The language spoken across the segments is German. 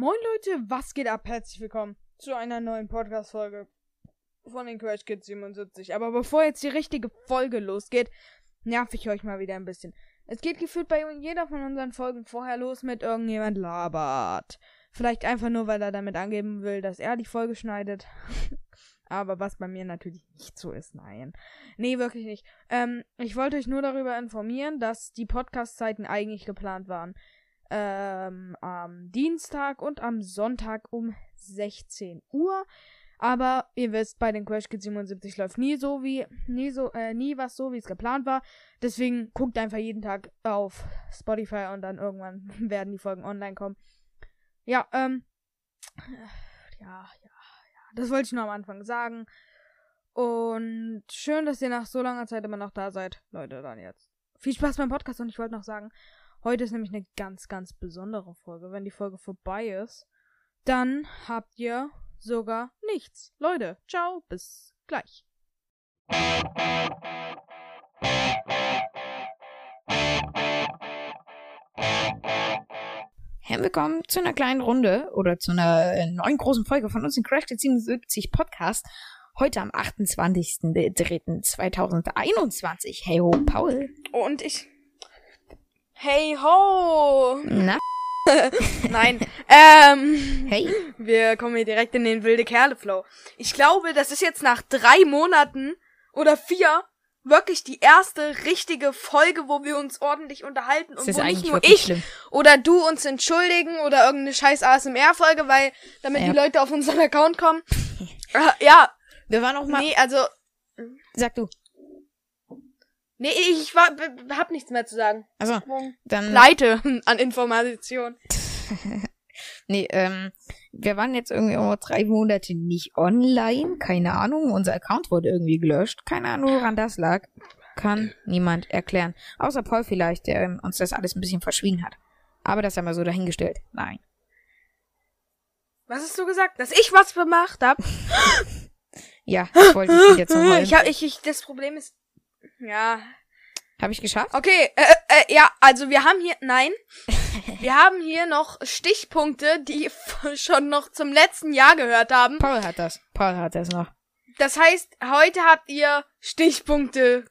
Moin Leute, was geht ab? Herzlich willkommen zu einer neuen Podcast-Folge von den Crash Kids 77. Aber bevor jetzt die richtige Folge losgeht, nerv ich euch mal wieder ein bisschen. Es geht gefühlt bei jeder von unseren Folgen vorher los mit irgendjemand labert. Vielleicht einfach nur, weil er damit angeben will, dass er die Folge schneidet. Aber was bei mir natürlich nicht so ist, nein. Nee, wirklich nicht. Ähm, ich wollte euch nur darüber informieren, dass die Podcast-Zeiten eigentlich geplant waren ähm, am Dienstag und am Sonntag um 16 Uhr. Aber ihr wisst, bei den Crash Kids 77 läuft nie so wie, nie so, äh, nie was so, wie es geplant war. Deswegen guckt einfach jeden Tag auf Spotify und dann irgendwann werden die Folgen online kommen. Ja, ähm, ja, ja, ja, das wollte ich nur am Anfang sagen. Und schön, dass ihr nach so langer Zeit immer noch da seid. Leute, dann jetzt. Viel Spaß beim Podcast und ich wollte noch sagen, Heute ist nämlich eine ganz, ganz besondere Folge. Wenn die Folge vorbei ist, dann habt ihr sogar nichts. Leute, ciao, bis gleich. Herzlich willkommen zu einer kleinen Runde oder zu einer äh, neuen großen Folge von uns in Crash 77 Podcast. Heute am 28.03.2021. Hey ho, Paul. Und ich Hey ho! Na? Nein. Ähm. Hey. Wir kommen hier direkt in den wilde Kerle Flow. Ich glaube, das ist jetzt nach drei Monaten oder vier wirklich die erste richtige Folge, wo wir uns ordentlich unterhalten und wo nicht nur ich schlimm. oder du uns entschuldigen oder irgendeine scheiß ASMR-Folge, weil damit Ja. die Leute auf unseren Account kommen. äh, ja, Wir waren auch mal. nee, also Sag du. Nee, ich war, hab nichts mehr zu sagen. Also, dann. Pleite an Information. Nee, ähm, wir waren jetzt irgendwie auch drei Monate nicht online. Keine Ahnung. Unser Account wurde irgendwie gelöscht. Keine Ahnung, woran das lag. Kann niemand erklären. Außer Paul vielleicht, der ähm, uns das alles ein bisschen verschwiegen hat. Aber das haben wir so dahingestellt. Nein. Was hast du gesagt? Dass ich was gemacht hab? Ja, das wollte ich jetzt noch mal. ich hab, ich, ich, das Problem ist, ja. Habe ich geschafft? Okay, äh, äh, ja, also wir haben hier, nein, wir haben hier noch Stichpunkte, die schon noch zum letzten Jahr gehört haben. Paul hat das. Paul hat das noch. Das heißt, heute habt ihr Stichpunkte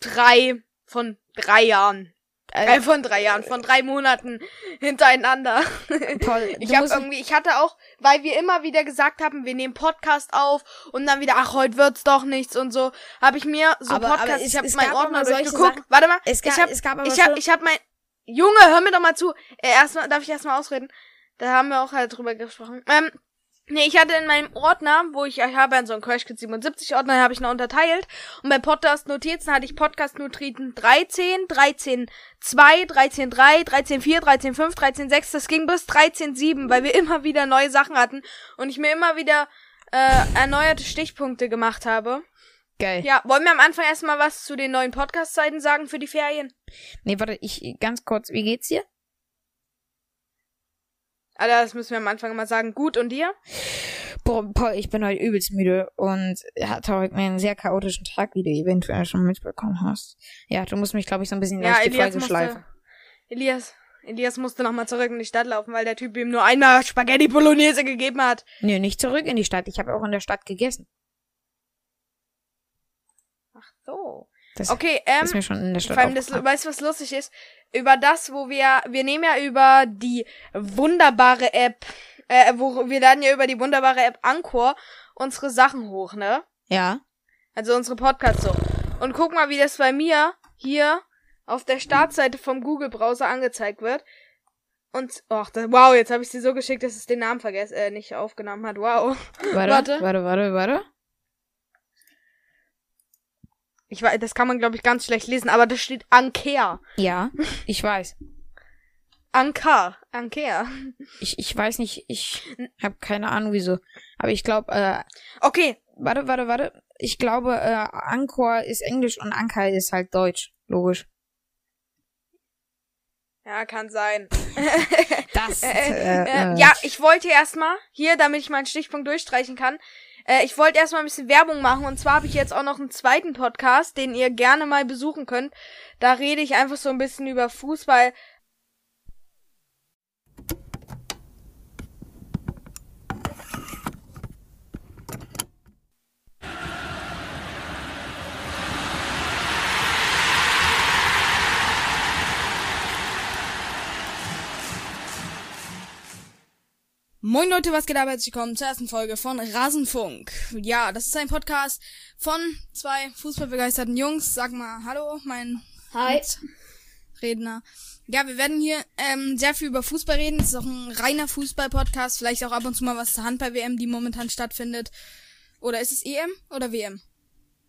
drei von drei Jahren. Äh, von drei Jahren, von drei Monaten hintereinander. Paul, Ich habe musst- irgendwie, ich hatte auch, weil wir immer wieder gesagt haben, wir nehmen Podcast auf und dann wieder, ach, heute wird's doch nichts und so, habe ich mir so Aber- aber Podcast, es- ich habe es meinen Ordner aber solche durchgeguckt. Sachen- Warte mal, es, gab, ich habe, aber ich habe, ich habe mein, Junge, hör mir doch mal zu. Äh, erstmal, darf ich erstmal ausreden? Da haben wir auch halt drüber gesprochen. Ähm, nee, ich hatte in meinem Ordner, wo ich, ich habe so einen Crash Kids 77 Ordner, habe ich noch unterteilt. Und bei Podcast Notizen hatte ich Podcast Notizen 13, 13, 2, 13, 3, 13, 4, 13, 5, 13, 6. Das ging bis 13, 7, weil wir immer wieder neue Sachen hatten und ich mir immer wieder äh, erneuerte Stichpunkte gemacht habe. Geil. Ja, wollen wir am Anfang erstmal was zu den neuen Podcast-Zeiten sagen für die Ferien? Nee, warte, ich ganz kurz, wie geht's dir? Alter, das müssen wir am Anfang mal sagen. Gut, und dir? Boah, Paul, ich bin heute übelst müde und hatte heute einen sehr chaotischen Tag, wie du eventuell schon mitbekommen hast. Ja, du musst mich, glaube ich, so ein bisschen Ja, durch die Elias Folge musste, schleifen. Elias, Elias musste nochmal zurück in die Stadt laufen, weil der Typ ihm nur einmal Spaghetti Bolognese gegeben hat. Nee, nicht zurück in die Stadt. Ich habe auch in der Stadt gegessen. Ach so. Das Okay, ähm, ist mir schon in der Stadt vor allem, das, weißt du, was lustig ist? Über das, wo wir, wir nehmen ja über die wunderbare App, äh, wo, wir laden ja über die wunderbare App Anchor unsere Sachen hoch, ne? Ja. Also unsere Podcasts so. Und guck mal, wie das bei mir hier auf der Startseite vom Google-Browser angezeigt wird. Und, ach, das, wow, jetzt habe ich sie so geschickt, dass es den Namen vergessen, äh, nicht aufgenommen hat. Wow. Warte, Warte. warte, warte, warte. Ich weiß, das kann man, glaube ich, ganz schlecht lesen, aber das steht Anker. Ja, ich weiß. Anker. Anker. Ich, ich weiß nicht, ich habe keine Ahnung wieso. Aber ich glaube, äh, Okay, warte, warte, warte. Ich glaube, äh, Anchor ist Englisch und Anker ist halt Deutsch. Logisch. Ja, kann sein. Das, Äh, äh, äh, äh, ja, ich wollte erstmal, hier, damit ich meinen Stichpunkt durchstreichen kann, äh, ich wollte erstmal ein bisschen Werbung machen. Und zwar habe ich jetzt auch noch einen zweiten Podcast, den ihr gerne mal besuchen könnt. Da rede ich einfach so ein bisschen über Fußball. Moin Leute, was geht ab? Herzlich willkommen zur ersten Folge von Rasenfunk. Ja, das ist ein Podcast von zwei fußballbegeisterten Jungs. Sag mal Hallo, mein Hi. Redner. Ja, wir werden hier ähm, sehr viel über Fußball reden. Es ist auch ein reiner Fußball-Podcast. Vielleicht auch ab und zu mal was zur Handball-WM, die momentan stattfindet. Oder ist es EM oder WM?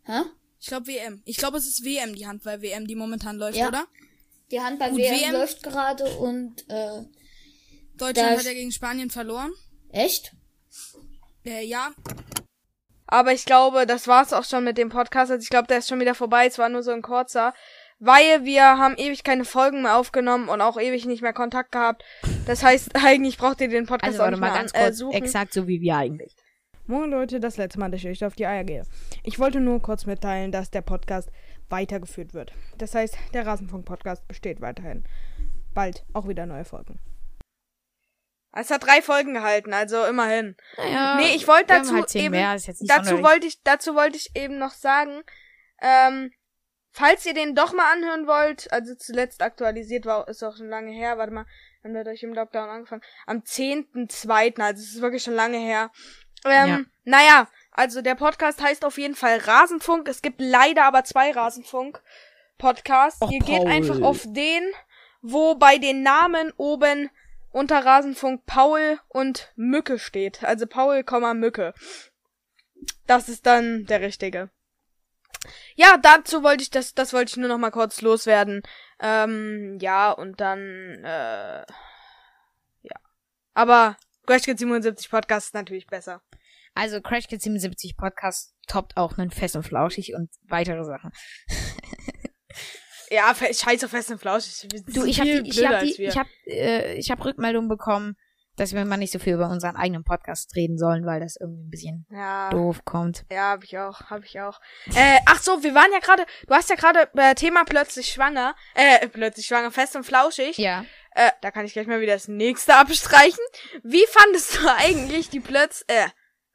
Hä? Ich glaube WM. Ich glaube, es ist WM, die Handball-WM, die momentan läuft, Ja. oder? Die Handball Gut, WM WM. läuft gerade und äh, Deutschland hat ja gegen Spanien verloren. echt? Äh, ja. Aber ich glaube, das war's auch schon mit dem Podcast. Also ich glaube, der ist schon wieder vorbei. Es war nur so ein kurzer. Weil wir haben ewig keine Folgen mehr aufgenommen und auch ewig nicht mehr Kontakt gehabt. Das heißt, eigentlich braucht ihr den Podcast Also auch nicht mal ganz an, äh, kurz, suchen. exakt so wie wir eigentlich. Moin Leute, das letzte Mal, dass ich euch auf die Eier gehe. Ich wollte nur kurz mitteilen, dass der Podcast weitergeführt wird. Das heißt, der Rasenfunk-Podcast besteht weiterhin. Bald auch wieder neue Folgen. Es hat drei Folgen gehalten, also immerhin. Naja, Nee, ich wollte dazu halt eben, dazu wollte ich, dazu wollte ich eben noch sagen, ähm, falls ihr den doch mal anhören wollt, also zuletzt aktualisiert war, ist auch schon lange her, warte mal, wann hat euch im Lockdown angefangen? Am 10.2., also es ist wirklich schon lange her. Ähm, Ja. naja, also der Podcast heißt auf jeden Fall Rasenfunk. Es gibt leider aber zwei Rasenfunk-Podcasts. Och, ihr geht Paul. einfach auf den, wo bei den Namen oben unter Rasenfunk Paul und Mücke steht. Also Paul, Mücke. Das ist dann der richtige. Ja, dazu wollte ich das, das wollte ich nur noch mal kurz loswerden. Ähm, ja, und dann, äh, ja. Aber Crash Kids 77 Podcast ist natürlich besser. Also Crash Kids 77 Podcast toppt auch einen Fest und Flauschig und weitere Sachen. Ja, scheiße fest und flauschig. Du, ich habe ich hab die, ich hab, äh, ich hab Rückmeldungen bekommen, dass wir mal nicht so viel über unseren eigenen Podcast reden sollen, weil das irgendwie ein bisschen ja. doof kommt. Ja, hab ich auch, hab ich auch. Äh, ach so, wir waren ja gerade, du hast ja gerade äh, Thema plötzlich schwanger, äh, plötzlich schwanger, fest und flauschig. Ja. Äh, da kann ich gleich mal wieder das nächste abstreichen. Wie fandest du eigentlich die plötz, äh,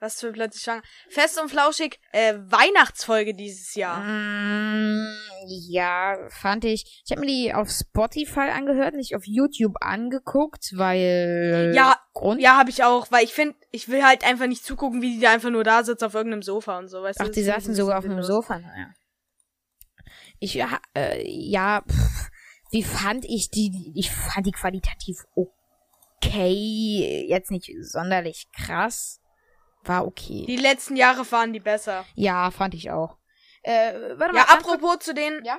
was für plötzlich schwanger, fest und flauschig, äh, Weihnachtsfolge dieses Jahr? Mm, ja, fand ich. Ich habe mir die auf Spotify angehört, nicht auf YouTube angeguckt, weil Ja, Grund. Ja, hab ich auch, weil ich finde, ich will halt einfach nicht zugucken, wie die da einfach nur da sitzt auf irgendeinem Sofa und so, weißt? Ach, die saßen sogar auf einem. Sofa. Naja. Ich ja, äh, ja, pff, wie fand ich die? Ich fand die qualitativ okay, jetzt nicht sonderlich krass, war okay. Die letzten Jahre waren die besser. Ja, fand ich auch. Äh, warte Ja, mal, kurz- apropos zu denen, Ja?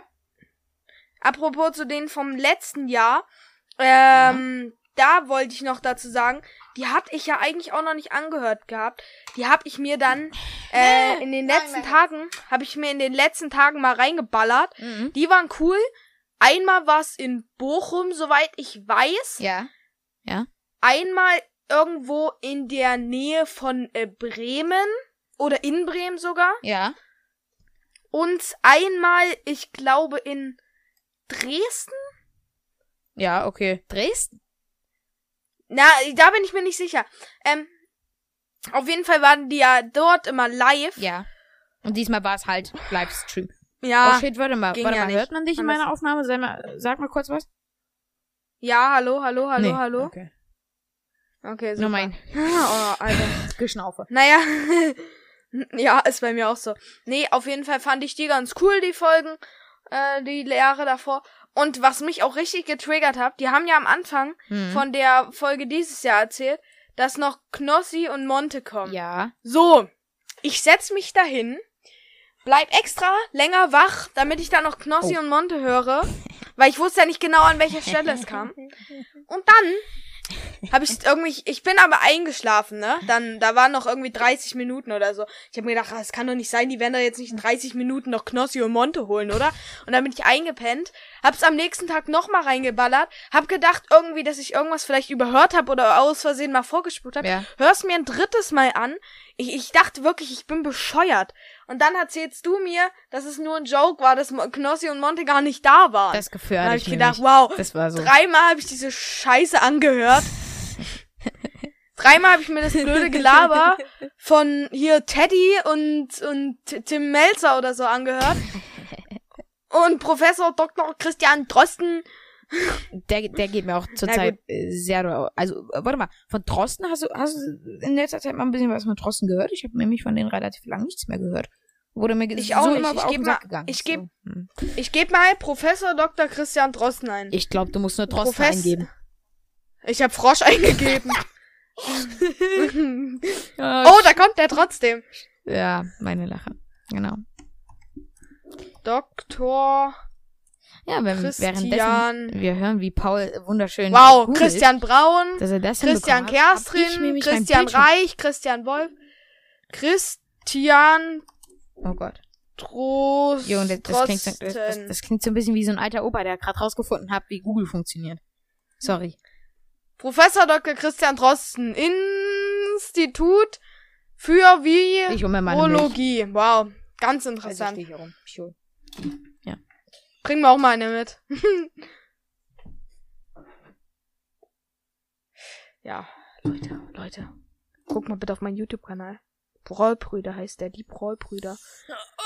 apropos zu denen vom letzten Jahr, ähm, da wollte ich noch dazu sagen, die hatte ich ja eigentlich auch noch nicht angehört gehabt. Die habe ich mir dann äh, in den letzten nein, nein. Tagen, habe ich mir in den letzten Tagen mal reingeballert. Mhm. Die waren cool. Einmal war's in Bochum, soweit ich weiß. Ja. Einmal irgendwo in der Nähe von äh, Bremen oder in Bremen sogar. Ja. Und einmal, ich glaube, in Dresden. Ja, okay. Dresden? Na, da bin ich mir nicht sicher. Ähm, auf jeden Fall waren die ja dort immer live. Ja. Und diesmal war es halt Livestream. Ja, oh shit, warte mal, warte ja mal, nicht. hört man dich in meiner Aufnahme? Sag mal, sag mal kurz was. ja, hallo, hallo, hallo, Nee, hallo. Okay. Okay, super. Nur mein oh, Alter. Geschnaufe. Naja, ja, ist bei mir auch so. Nee, auf jeden Fall fand ich die ganz cool, die Folgen, äh, die Jahre davor. Und was mich auch richtig getriggert hat, die haben ja am Anfang Hm. von der Folge dieses Jahr erzählt, dass noch Knossi und Monte kommen. Ja. So, ich setz mich dahin, bleib extra länger wach, damit ich dann noch Knossi Oh. und Monte höre, weil ich wusste ja nicht genau, an welcher Stelle es kam. Und dann habe ich irgendwie, ich bin aber eingeschlafen, ne? Dann, da waren noch irgendwie 30 Minuten oder so. Ich habe mir gedacht, ah, es kann doch nicht sein, die werden da jetzt nicht in 30 Minuten noch Knossi und Monte holen, oder? Und dann bin ich eingepennt, hab's am nächsten Tag nochmal reingeballert, hab gedacht irgendwie, dass ich irgendwas vielleicht überhört habe oder aus Versehen mal vorgespult habe. Ja. Hör's mir ein drittes Mal an. Ich, ich dachte wirklich, ich bin bescheuert. Und dann erzählst du mir, dass es nur ein Joke war, dass Knossi und Monte gar nicht da waren. Das Gefühl hatte habe ich ich gedacht, nicht. wow, Das war so. Dreimal habe ich diese Scheiße angehört. Dreimal habe ich mir das blöde Gelaber von hier Teddy und, und Tim Melzer oder so angehört. Und Professor Dr. Christian Drosten. Der, der geht mir auch zurzeit sehr. Also, äh, warte mal, von Drosten hast du, hast du in letzter Zeit mal ein bisschen was von Drosten gehört? Ich habe nämlich von denen relativ lang nichts mehr gehört. Wurde mir Ich auch nicht. immer Ich auf geb mal- gegangen. ich geb- so. hm. Ich gebe mal Professor Dr. Christian Drosten ein. Ich glaube, du musst nur Drosten Profess- eingeben. Ich habe Frosch eingegeben. Oh, da kommt der trotzdem. ja, meine Lache. Genau. Dr. Ja, wenn, währenddessen wir hören, wie Paul wunderschön Wow, googelt, Christian Braun, dass er das Christian Kerstrin, Christian Reich, Christian Wolf, Christian Oh Gott. Trost. Jo, und das, das, klingt so, das, das, klingt so ein bisschen wie so ein alter Opa, der gerade rausgefunden hat, wie Google funktioniert. Sorry. Professor Dr. Christian Drosten, Institut für. Virologie. Wow, ganz Also interessant. stehe ich hier rum. Ich hol. Bring mir auch mal eine mit. ja, Leute, Leute. Guck mal bitte auf meinen YouTube-Kanal. Brollbrüder heißt der, die Brollbrüder.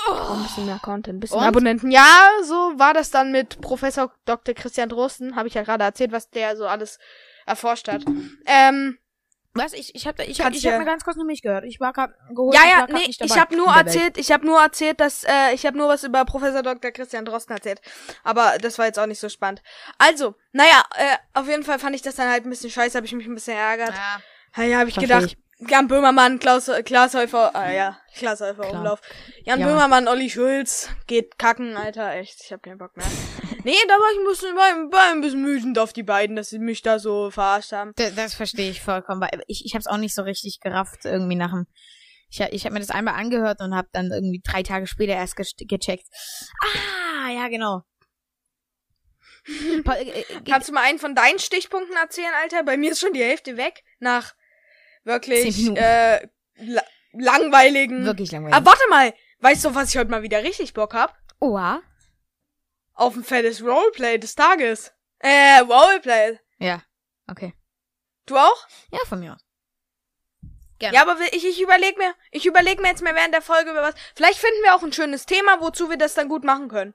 Oh, ein bisschen mehr Content, ein bisschen Und? mehr Abonnenten. Ja, so war das dann mit Professor Dr. Christian Drosten. Habe ich ja gerade erzählt, was der so alles erforscht hat. Ähm, Was? Ich, ich habe ich hab, ich hab mir ganz kurz nur mich gehört. Ich war gerade geholt. ja, ich ja, grad nee, nicht ich habe nur erzählt, ich habe nur erzählt, dass äh, ich habe nur was über Professor Dr. Christian Drosten erzählt, aber das war jetzt auch nicht so spannend. Also, naja, äh, auf jeden Fall fand ich das dann halt ein bisschen scheiße, habe ich mich ein bisschen ärgert. Ja, Naja, habe ich gedacht, Jan Böhmermann, Klaus Klaas Häufer, äh, ja, Klaas Häufer Klar. Umlauf. Jan Ja. Böhmermann, Olli Schulz, geht kacken, Alter, echt, ich habe keinen Bock mehr. nee, da war ich ein bisschen, war, war ein bisschen wütend auf die beiden, dass sie mich da so verarscht haben. das, das verstehe ich vollkommen. Weil ich ich habe es auch nicht so richtig gerafft irgendwie nach dem. Ich, ich habe mir das einmal angehört und habe dann irgendwie drei Tage später erst gecheckt. Ah, ja, genau. Äh, äh, Kannst du mal einen von deinen Stichpunkten erzählen, Alter? Bei mir ist schon die Hälfte weg. Nach wirklich äh, la langweiligen. wirklich langweilig. Aber warte mal, weißt du, was ich heute mal wieder richtig Bock hab? Oha. Auf ein fettes Roleplay des Tages. Äh, Roleplay. Ja, okay. Du auch? Ja, von mir aus. Ja. Ja, aber ich, ich überleg mir, ich überleg mir jetzt mal während der Folge über was. Vielleicht finden wir auch ein schönes Thema, wozu wir das dann gut machen können.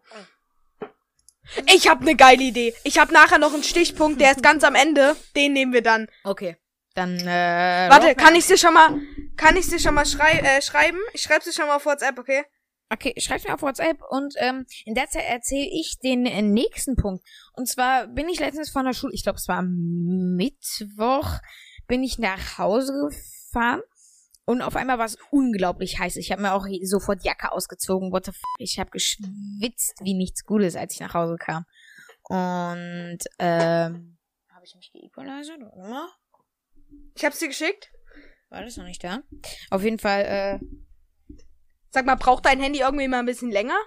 Ich hab ne geile Idee. Ich hab nachher noch einen Stichpunkt, der ist ganz am Ende. Den nehmen wir dann. Okay. Dann, äh. Warte, kann ich dir schon mal, kann ich dir schon mal schrei äh, schreiben? Ich schreib's dir schon mal auf WhatsApp, okay? Okay, schreib's mir auf WhatsApp und ähm, in der Zeit erzähle ich den äh, nächsten Punkt. Und zwar bin ich letztens von der Schule, ich glaube es war Mittwoch, bin ich nach Hause gefahren und auf einmal war es unglaublich heiß. Ich habe mir auch sofort Jacke ausgezogen. What the f ich habe geschwitzt wie nichts Gutes, als ich nach Hause kam. Und ähm, habe ich mich geequalized oder? Ich hab's dir geschickt. War das noch nicht da? Auf jeden Fall äh, Sag mal, braucht dein Handy irgendwie mal ein bisschen länger?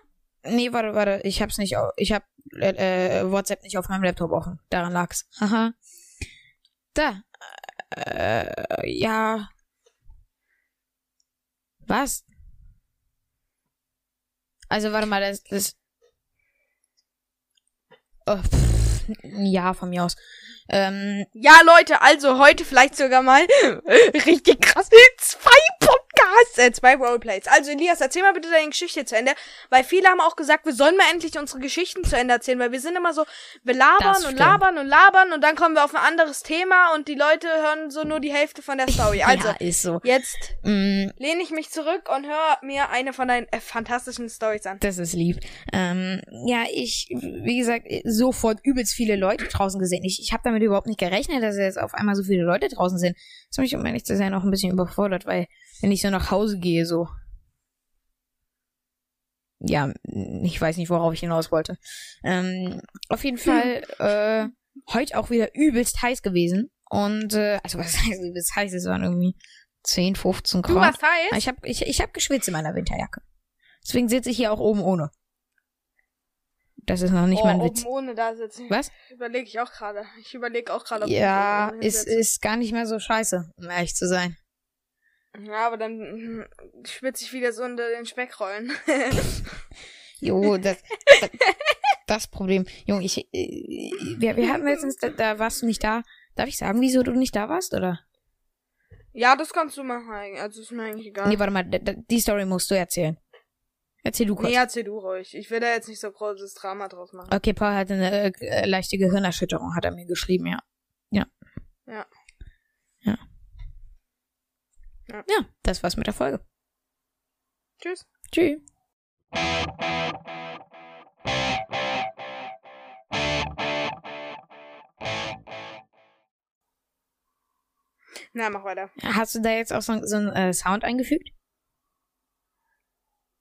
Nee, warte, warte. Ich hab's nicht, ich hab äh, äh, WhatsApp nicht auf meinem Laptop offen. Daran lag's. Haha. Da. Äh, ja. Was? Also, warte mal, das, das. Oh, pff, ja, von mir aus. Ähm, Ja, Leute, also heute vielleicht sogar mal richtig krass. Zwei Podcasts, äh, zwei Roleplays. Also Elias, erzähl mal bitte deine Geschichte zu Ende, weil viele haben auch gesagt, wir sollen mal endlich unsere Geschichten zu Ende erzählen, weil wir sind immer so, wir labern und labern und labern und dann kommen wir auf ein anderes Thema und die Leute hören so nur die Hälfte von der Story. Also, ja, ist so. jetzt Mm, lehne ich mich zurück und höre mir eine von deinen äh, fantastischen Stories an. Das ist lieb. Ähm, ja, ich, wie gesagt, sofort übelst viele Leute draußen gesehen. Ich, ich habe damit überhaupt nicht gerechnet, dass jetzt auf einmal so viele Leute draußen sind. Das hat mich, um ehrlich zu sein, auch ein bisschen überfordert, weil wenn ich so nach Hause gehe, so. Ja, ich weiß nicht, worauf ich hinaus wollte. Ähm, auf jeden Fall, äh, heute auch wieder übelst heiß gewesen. Und, äh, also was heißt übelst heiß? Es waren irgendwie 10, 15 Grad. Du warst heiß? Ich habe ich, ich hab geschwitzt in meiner Winterjacke. Deswegen sitze ich hier auch oben ohne. Das ist noch nicht oh, mein oben Witz. ohne da sitzen. Was? Überlege ich auch gerade. Ich überlege auch gerade, ob ich Ja, oben ist, ist gar nicht mehr so scheiße, um ehrlich zu sein. Ja, aber dann mm, schwitze ich wieder so unter den Speckrollen. Jo, das, das, das Problem. Junge, ich, äh, wir, wir hatten letztens, da, da warst du nicht da. Darf ich sagen, wieso du nicht da warst, oder? ja, das kannst du machen. Also ist mir eigentlich egal. Nee, warte mal, die Story musst du erzählen. Erzähl du kurz. Nee, erzähl du ruhig. Ich will da jetzt nicht so großes Drama draus machen. Okay, Paul hatte eine äh, leichte Gehirnerschütterung, hat er mir geschrieben, ja. Ja. Ja. Ja. Ja. Ja, das war's mit der Folge. Tschüss. Tschüss. Na, mach weiter. Hast du da jetzt auch so, so einen äh, Sound eingefügt?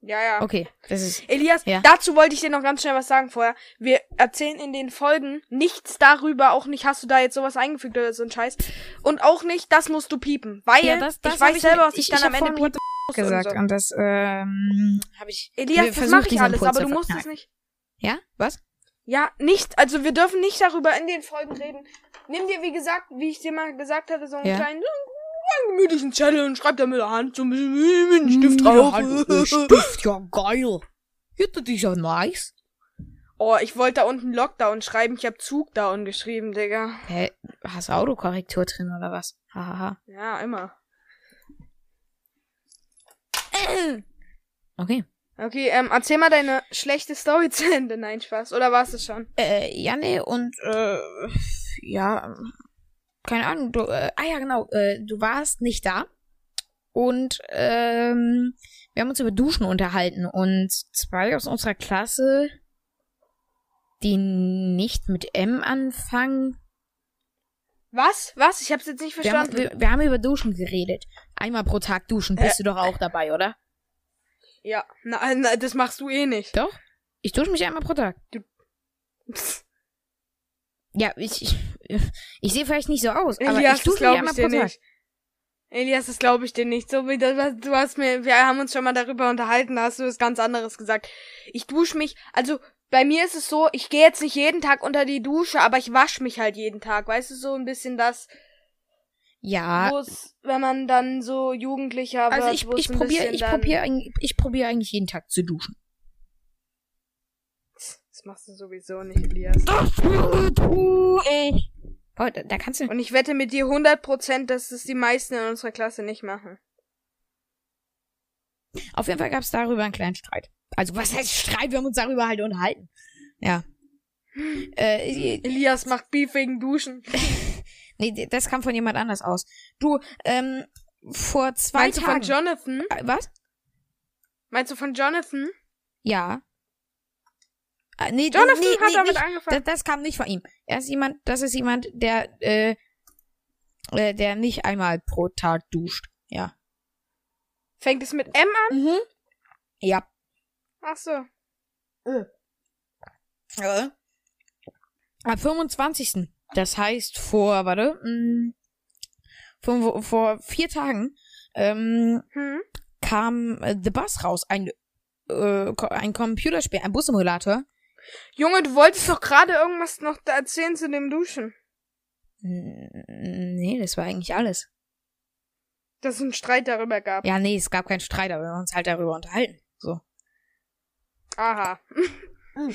Ja, ja. Okay, das ist. Elias, Ja. dazu wollte ich dir noch ganz schnell was sagen vorher. Wir erzählen in den Folgen nichts darüber, auch nicht, hast du da jetzt sowas eingefügt oder so ein Scheiß. Und auch nicht, das musst du piepen. Weil Ja, das- das ich hab weiß ich selber, was ich, ich- dann ich am hab Ende piepen muss gesagt und so. und das ähm, habe ich. Elias, das mache ich alles, aber du musst es nicht. Ja, was? Ja, nicht, also wir dürfen nicht darüber in den Folgen reden. Nimm dir, wie gesagt, wie ich dir mal gesagt hatte, so einen Ja. kleinen, gemütlichen Zettel und schreib da mit der Hand so ein bisschen mit einem Stift drauf. Stift, ja geil. Ja, das ist ja nice. Oh, ich wollte da unten Lockdown schreiben, ich habe Zugdown geschrieben, Digga. Hä, hast du Autokorrektur drin oder was? Hahaha. Ja, immer. Okay. Okay, ähm, erzähl mal deine schlechte Story zu Ende. Nein, Spaß. Oder war's es schon? Äh, ja, nee, und, äh, ja, keine Ahnung, du, äh, ah ja, genau, äh, du warst nicht da. Und, ähm, wir haben uns über Duschen unterhalten und zwei aus unserer Klasse, die nicht mit M anfangen, Was? Was? Ich hab's jetzt nicht wir haben, verstanden. wir, wir haben über Duschen geredet. Einmal pro Tag duschen, bist du doch auch dabei, oder? ja, na, na, das machst du eh nicht. Doch? Ich dusche mich einmal pro Tag. Psst. Ja, ich, ich, ich sehe vielleicht nicht so aus, aber Elias, ich mich glaube ich dir nicht. Elias, das glaube ich dir nicht. So wie das, was du hast mir, wir haben uns schon mal darüber unterhalten, da hast du was ganz anderes gesagt. Ich dusche mich, also bei mir ist es so, ich gehe jetzt nicht jeden Tag unter die Dusche, aber ich wasche mich halt jeden Tag. Weißt du, so ein bisschen das, Ja, wenn man dann so Jugendlicher also wird, ich, ich probiere ich eigentlich, ich probiere eigentlich jeden Tag zu duschen. Das machst du sowieso nicht, Elias. Das tu ich. Oh, da, da kannst du. Und ich wette mit dir 100%, dass das die meisten in unserer Klasse nicht machen. Auf jeden Fall gab es darüber einen kleinen Streit. Also was heißt Streit? Wir haben uns darüber halt unterhalten. Ja. Äh, Elias macht Beef wegen Duschen. nee, das kam von jemand anders aus. Du, ähm, vor zwei Meinst du von Tagen. Jonathan? Äh, was? Meinst du von Jonathan? Ja. Äh, nee, Jonathan nee, hat nee, damit nicht, angefangen. Das, das kam nicht von ihm. Er ist jemand, das ist jemand, der, äh, äh, der nicht einmal pro Tag duscht. Ja. Fängt es mit M an? Mhm. Ja. Ach so. ja. Am 25. Das heißt vor, warte, mh, vor, vor vier Tagen, ähm, Hm? kam äh, The Bus raus, ein, äh, ein Computerspiel, ein Bussimulator. Junge, du wolltest doch gerade irgendwas noch da erzählen zu dem Duschen. N- Nee, das war eigentlich alles. Dass es einen Streit darüber gab. Ja, nee, es gab keinen Streit, aber wir haben uns halt darüber unterhalten. So. Aha.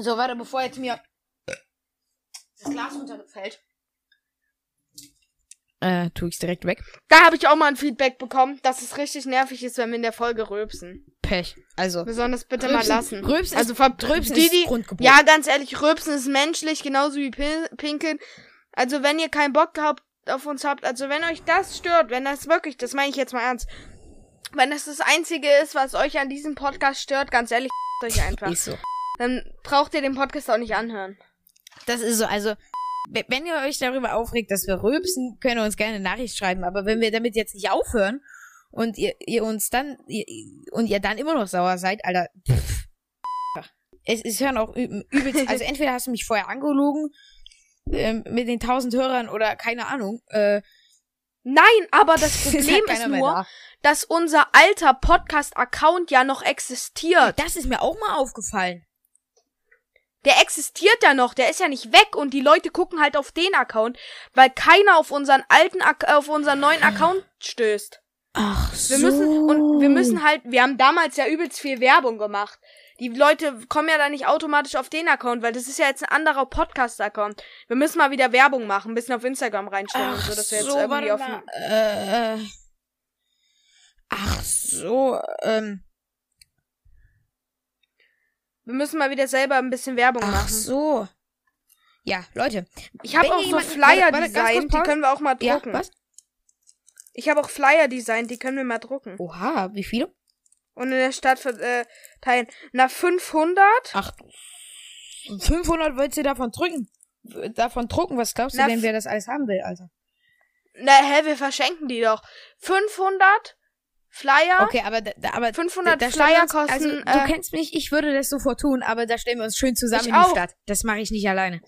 So, warte, bevor jetzt mir das Glas runterfällt. Äh, tu ich's direkt weg. Da habe ich auch mal ein Feedback bekommen, dass es richtig nervig ist, wenn wir in der Folge rülpsen. Pech. Also, Wir sollen das bitte Rülpsen- mal lassen. Rülpsen also ist- Rülpsen die, ist die, Grundgebot. Ja, ganz ehrlich, Rülpsen ist menschlich, genauso wie Pin Pinkeln. Also wenn ihr keinen Bock habt, auf uns habt, also wenn euch das stört, wenn das wirklich, das meine ich jetzt mal ernst, wenn das das Einzige ist, was euch an diesem Podcast stört, ganz ehrlich, euch einfach. ist so. Dann braucht ihr den Podcast auch nicht anhören. Das ist so, also, wenn ihr euch darüber aufregt, dass wir rülpsen, könnt ihr uns gerne eine Nachricht schreiben, aber wenn wir damit jetzt nicht aufhören und ihr, ihr uns dann, ihr, und ihr dann immer noch sauer seid, Alter, pff, es, es hören auch übelst, also entweder hast du mich vorher angelogen, ähm, mit den tausend Hörern oder keine Ahnung, äh, Nein, aber das ist Problem ist mehr nur, da. dass unser alter Podcast-Account ja noch existiert. Das ist mir auch mal aufgefallen. Der existiert ja noch, der ist ja nicht weg und die Leute gucken halt auf den Account, weil keiner auf unseren alten, Ac auf unseren neuen Account stößt. Ach so. Wir müssen, und wir müssen halt, wir haben damals ja übelst viel Werbung gemacht. Die Leute kommen ja dann nicht automatisch auf den Account, weil das ist ja jetzt ein anderer Podcast-Account. Wir müssen mal wieder Werbung machen, ein bisschen auf Instagram reinstellen und Ach so, dass wir jetzt so, irgendwie auf mal. Äh, ach so, ähm. Wir müssen mal wieder selber ein bisschen Werbung Ach machen. so. Ja, Leute. Ich habe auch so Flyer designt, die können wir auch mal Ja, drucken. was? Ich habe auch Flyer designt, die können wir mal drucken. Oha, wie viele? Und in der Stadt verteilen. Na, 500? Ach, 500 willst du davon drücken? Davon drucken? Was glaubst du Na, denn, wer das alles haben will, Alter? Na, hä, wir verschenken die doch. 500 Flyer? Okay, aber, aber 500 da Flyer uns, kosten, Also, du äh, kennst mich, ich würde das sofort tun, aber da stellen wir uns schön zusammen Ich in die auch. Stadt. Das mache ich nicht alleine.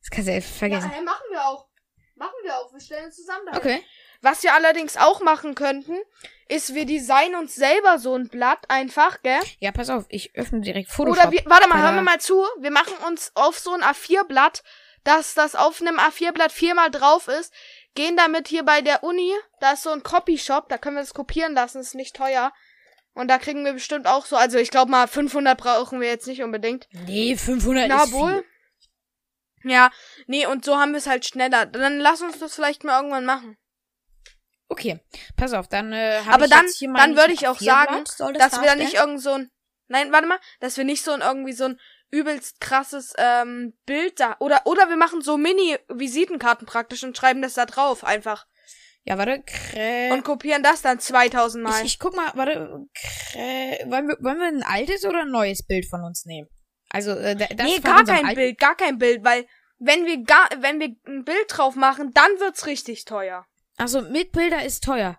Das kannst du ja vergessen. hä, machen wir auch. Machen wir auch. Wir stellen uns zusammen dahin. okay. Was wir allerdings auch machen könnten, ist, wir designen uns selber so ein Blatt einfach, gell? Ja, pass auf, ich öffne direkt Photoshop. Oder wir, warte mal, Tada. hören wir mal zu. Wir machen uns auf so ein A4-Blatt, dass das auf einem A4-Blatt viermal drauf ist, gehen damit hier bei der Uni, da ist so ein Copyshop, da können wir das kopieren lassen, ist nicht teuer. Und da kriegen wir bestimmt auch so, also ich glaube mal 500 brauchen wir jetzt nicht unbedingt. Nee, 500 Na ist wohl. viel. Ja, nee, und so haben wir es halt schneller. Dann lass uns das vielleicht mal irgendwann machen. Okay, pass auf, dann äh, Aber dann, dann würde ich auch A4-Blatt, sagen, dass wir da nicht irgend so ein, nein, warte mal, dass wir nicht so ein irgendwie so ein übelst krasses ähm, Bild da oder oder wir machen so Mini-Visitenkarten praktisch und schreiben das da drauf einfach Ja, warte, krä und kopieren das dann 2000 Mal. ich, ich guck mal, warte, krä wollen, wir, wollen wir ein altes oder ein neues Bild von uns nehmen? Also, äh, da- das nee, gar kein alten- Bild, gar kein Bild, weil wenn wir gar, wenn wir ein Bild drauf machen, dann wird's richtig teuer. Also, mit Bilder ist teuer.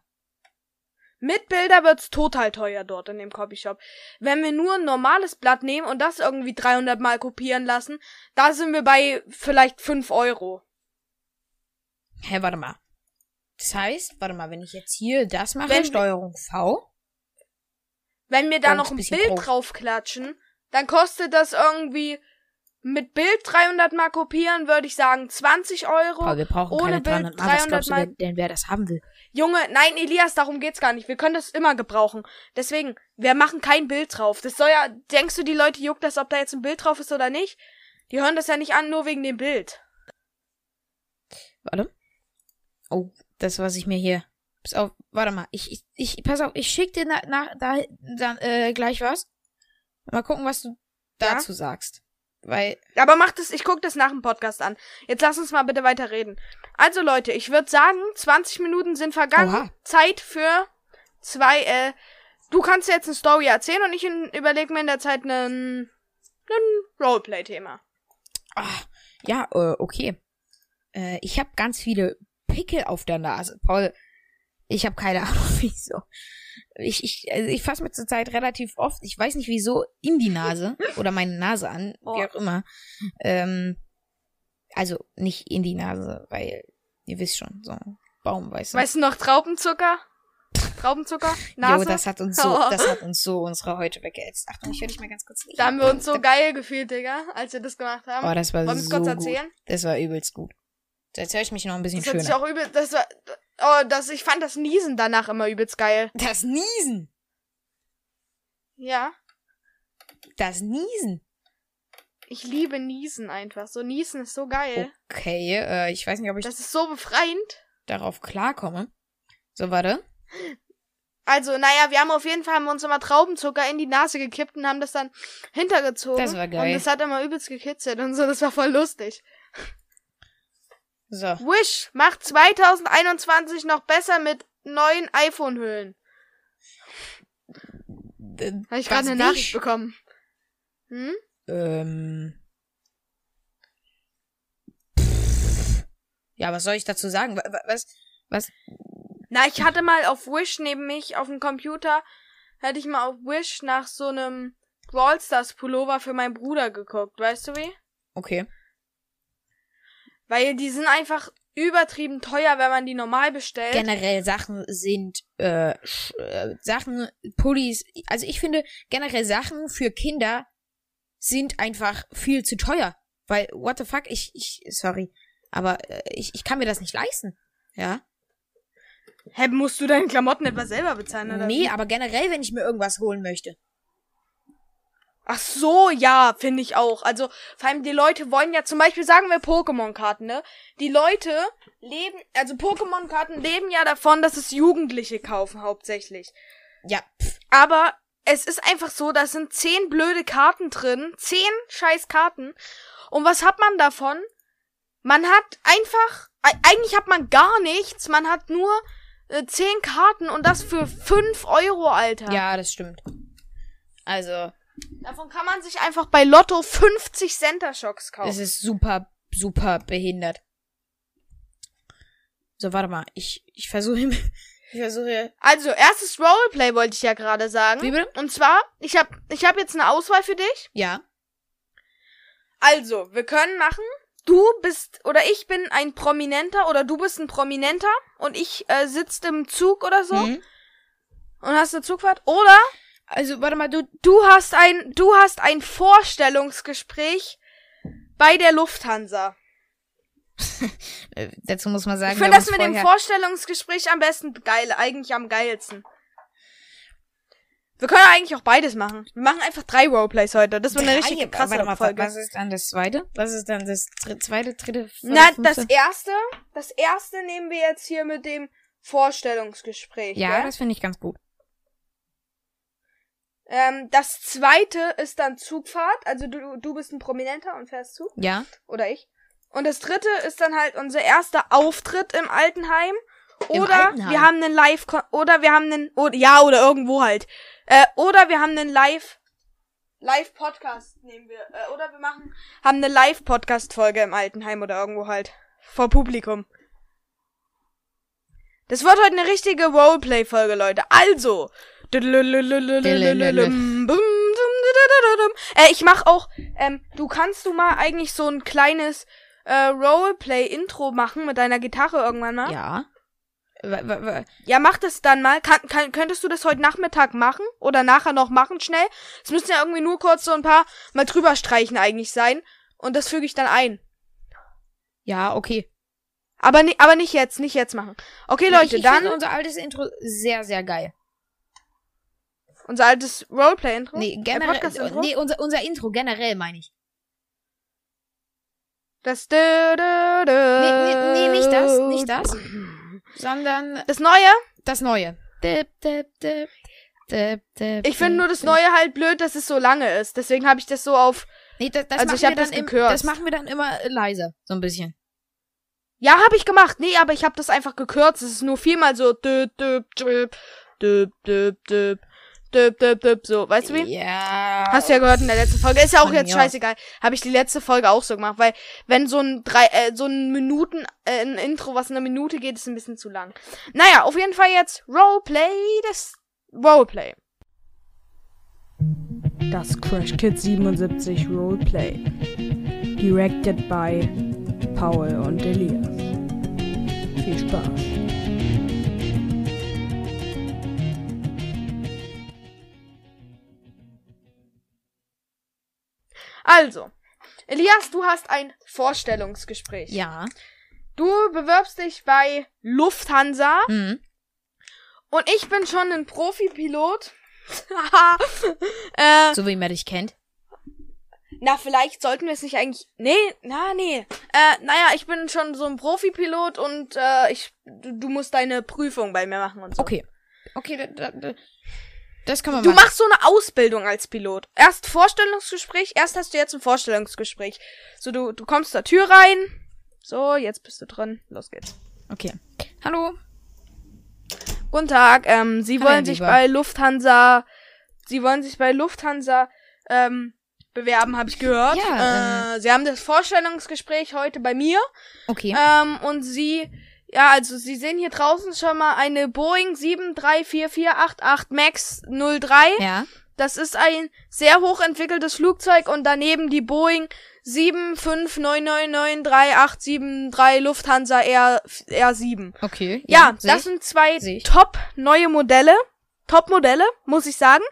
Mit Bilder wird's total teuer dort in dem Copyshop. Wenn wir nur ein normales Blatt nehmen und das irgendwie 300 Mal kopieren lassen, da sind wir bei vielleicht 5 Euro. Hä, warte mal. Das heißt, warte mal, wenn ich jetzt hier das mache, Wenn- Steuerung V. Wenn wir da noch ein Bild groß. draufklatschen, dann kostet das irgendwie mit Bild 300 Mal kopieren, würde ich sagen 20 Euro. Aber wir brauchen ohne keine Bild 300 Mal. Was 300 glaubst du Mal- denn, wer das haben will? Junge, nein, Elias, darum geht's gar nicht. Wir können das immer gebrauchen. Deswegen, wir machen kein Bild drauf. Das soll ja, denkst du, die Leute juckt das, ob da jetzt ein Bild drauf ist oder nicht? Die hören das ja nicht an, nur wegen dem Bild. Warte. Oh, das, was ich mir hier. Pass auf, warte mal. Ich, ich, ich pass auf, ich schick dir nach, nach da, dann, äh, gleich was. Mal gucken, was du Ja? dazu sagst. Weil, Aber mach das, ich guck das nach dem Podcast an. Jetzt lass uns mal bitte weiter reden. Also Leute, ich würde sagen, 20 Minuten sind vergangen. Oha. Zeit für zwei, äh, du kannst jetzt eine Story erzählen und ich überlege mir in der Zeit einen Roleplay-Thema. ah, ja, äh, okay. Äh, ich habe ganz viele Pickel auf der Nase. Paul, ich habe keine Ahnung, wieso. Ich, ich, also ich fasse mir zurzeit relativ oft, ich weiß nicht wieso, in die Nase oder meine Nase an, Oh. wie auch immer. Ähm, also nicht in die Nase, weil ihr wisst schon, so ein Baum, weißt du. Weißt du noch Traubenzucker? Traubenzucker? Jo, Nase? das hat uns so, Oh. das hat uns so unsere Häute weggeätzt. Achtung, ich höre dich mal ganz kurz. da haben wir uns so geil gefühlt, Digga, als wir das gemacht haben. Oh, das war Wollen wir so kurz gut. erzählen? Das war übelst gut. Jetzt höre ich mich noch ein bisschen Das schöner. auch übel, das war, oh, das, ich fand das Niesen danach immer übelst geil. Das Niesen. Ja. Das Niesen. Ich liebe Niesen einfach. So Niesen ist so geil. Okay, äh, ich weiß nicht, ob ich Das ist so befreiend. darauf klarkomme. So, warte. Also, naja, wir haben auf jeden Fall haben uns immer Traubenzucker in die Nase gekippt und haben das dann hintergezogen. Das war geil. Und das hat immer übelst gekitzelt und so. Das war voll lustig. So. Wish macht 2021 noch besser mit neuen iPhone-Hüllen. Habe ich gerade eine? Nachricht bekommen. Hm? Ähm. Pff. Ja, was soll ich dazu sagen? Wa- wa- Was? Was? Na, ich hatte mal auf Wish neben mich auf dem Computer, hatte ich mal auf Wish nach so einem Brawl Stars Pullover für meinen Bruder geguckt. Weißt du wie? Okay. Weil die sind einfach übertrieben teuer, wenn man die normal bestellt. Generell Sachen sind äh, äh, Sachen, Pullis. Also ich finde generell Sachen für Kinder sind einfach viel zu teuer. Weil, what the fuck, ich, ich, sorry, aber äh, ich, ich kann mir das nicht leisten. Ja. Hä, musst du deine Klamotten etwa selber bezahlen, oder? Nee, aber generell, wenn ich mir irgendwas holen möchte. Ach so, ja, finde ich auch. Also, vor allem die Leute wollen ja zum Beispiel, sagen wir Pokémon-Karten, ne? Die Leute leben, also Pokémon-Karten leben ja davon, dass es Jugendliche kaufen, hauptsächlich. Ja, pff, Aber es ist einfach so, da sind zehn blöde Karten drin. Zehn scheiß Karten. Und was hat man davon? Man hat einfach, eigentlich hat man gar nichts. Man hat nur äh, zehn Karten und das für fünf Euro, Alter. Ja, das stimmt. Also, Davon kann man sich einfach bei Lotto 50 Center Shocks kaufen. es ist super, super behindert. So, warte mal. Ich, ich versuche, ich versuche, Also, erstes Roleplay wollte ich ja gerade sagen. Wie bitte? Und zwar, ich habe ich hab jetzt eine Auswahl für dich. ja. Also, wir können machen, du bist oder ich bin ein Prominenter oder du bist ein Prominenter und ich äh, sitzt im Zug oder so Mhm. und hast eine Zugfahrt. Oder Also, warte mal, du, du hast ein, du hast ein Vorstellungsgespräch bei der Lufthansa. Äh, dazu muss man sagen, Ich finde das mit dem Vorstellungsgespräch am besten geil, eigentlich am geilsten. Wir können eigentlich auch beides machen. Wir machen einfach drei Roleplays heute. Das wird eine richtig krasse Warte mal, Folge. Was ist dann das zweite? Was ist dann das dr zweite, dritte, vierte, Na, das erste, das erste nehmen wir jetzt hier mit dem Vorstellungsgespräch. Ja, gell? das finde ich ganz gut. ähm, das zweite ist dann Zugfahrt. Also du, du bist ein Prominenter und fährst Zug. Ja. Oder ich. Und das dritte ist dann halt unser erster Auftritt im Altenheim. Im Oder Altenheim? wir haben einen Live, oder wir haben einen, oder, ja, oder irgendwo halt. Äh, oder wir haben einen Live, Live-Podcast nehmen wir. Äh, oder wir machen, haben eine Live-Podcast-Folge im Altenheim oder irgendwo halt. Vor Publikum. Das wird heute eine richtige Roleplay-Folge, Leute. Also. Äh, ich mach auch, ähm, du kannst du mal eigentlich so ein kleines äh, Roleplay-Intro machen mit deiner Gitarre irgendwann mal? Ja. Ja, mach das dann mal. Kann, kann, könntest du das heute Nachmittag machen? Oder nachher noch machen, schnell? Es müssen ja irgendwie nur kurz so ein paar mal drüber streichen eigentlich sein. Und das füge ich dann ein. ja, okay. Aber, ni aber nicht jetzt, nicht jetzt machen. Okay, Leute, ich, ich dann finde unser altes Intro sehr, sehr geil. unser altes Roleplay-Intro. Nee, generell. Nee, unser, unser Intro generell meine ich. Das. dö, dö, dö. Nee, nee, nee, nicht das, nicht das. Sondern Das Neue? das Neue. Dip, dip, dip, dip, dip, Ich finde nur das dip. Neue halt blöd, dass es so lange ist. Deswegen habe ich das so auf. Nee, das, das Also ich hab wir dann das im, gekürzt. Das machen wir dann immer äh, leiser, so ein bisschen. Ja, habe ich gemacht. Nee, aber ich habe das einfach gekürzt. Es ist nur viermal so. Dö, dö, dö, dö, dö, dö, dö, dö, dö, so. Weißt du wie? Ja. Hast du ja gehört in der letzten Folge. Ist ja auch jetzt scheißegal. Habe ich die letzte Folge auch so gemacht, weil wenn so ein drei, äh, so ein Minuten, äh, ein Intro, was eine Minute geht, ist ein bisschen zu lang. Naja, auf jeden Fall jetzt Roleplay, das Roleplay. Das Crash Kids 77 Roleplay. Directed by Paul und Elias. Viel Spaß. Also, Elias, du hast ein Vorstellungsgespräch. Ja. Du bewirbst dich bei Lufthansa Hm. und ich bin schon ein Profipilot. äh, So wie man dich kennt. na, vielleicht sollten wir es nicht eigentlich. Nee, na, nee. Äh, naja, ich bin schon so ein Profipilot und äh, ich, du, du musst deine Prüfung bei mir machen und so. Okay. Okay, da, da, da, das kann man Du machen. machst so eine Ausbildung als Pilot. Erst Vorstellungsgespräch, erst hast du jetzt ein Vorstellungsgespräch. So, du, du kommst zur Tür rein. So, jetzt bist du drin. Los geht's. Okay. Hallo. Guten Tag, ähm, Sie Hallo, wollen sich bei Lufthansa, Sie wollen sich bei Lufthansa, ähm, bewerben, habe ich gehört. Ja, äh, Sie haben das Vorstellungsgespräch heute bei mir. Okay. Ähm, und Sie, ja, also Sie sehen hier draußen schon mal eine Boeing 7344888 MAX 03. ja. Das ist ein sehr hochentwickeltes Flugzeug und daneben die Boeing 759993873 Lufthansa R, R7. Okay. Ja, seh das sind zwei top neue Modelle. Top Modelle, muss ich sagen.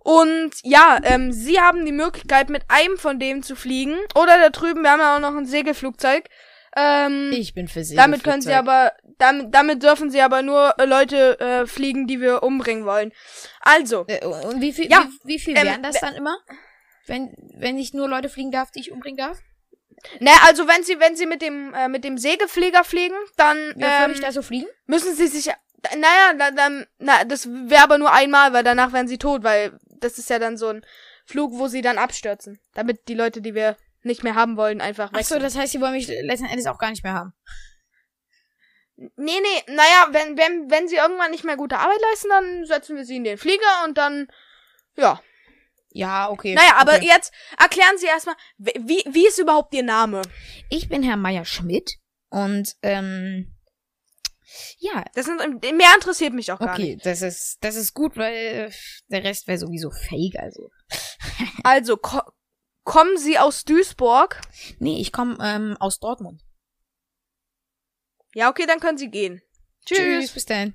Und ja, ähm, sie haben die Möglichkeit, mit einem von denen zu fliegen. Oder da drüben, wir haben ja auch noch ein Segelflugzeug. Ähm, Ich bin für Sie. damit können sie aber, damit, damit dürfen sie aber nur äh, Leute äh, fliegen, die wir umbringen wollen. Also, Äh, und wie viel, Ja, wie, wie viel ähm, wären das dann immer? Wenn, wenn ich nur Leute fliegen darf, die ich umbringen darf? ne, also wenn sie, wenn sie mit dem, äh, mit dem Segelflieger fliegen, dann würde ähm, ich da so fliegen? müssen sie sich Naja, da, dann, na, das wäre aber nur einmal, weil danach wären sie tot, weil das ist ja dann so ein Flug, wo sie dann abstürzen. Damit die Leute, die wir nicht mehr haben wollen, einfach Ach so, wechseln. das heißt, sie wollen mich letzten Endes auch gar nicht mehr haben. nee, nee, naja, wenn, wenn, wenn sie irgendwann nicht mehr gute Arbeit leisten, dann setzen wir sie in den Flieger und dann, ja. Ja, okay. Naja, aber okay. jetzt erklären Sie erstmal, wie, wie ist überhaupt Ihr Name? Ich bin Herr Meier Schmidt und ähm ja, Das sind, mehr interessiert mich auch gar nicht. okay, das ist das ist gut, weil der Rest wäre sowieso fake, also. Also, ko kommen Sie aus Duisburg? Nee, ich komme ähm, aus Dortmund. Ja, okay, dann können Sie gehen. Tschüss. bis dann.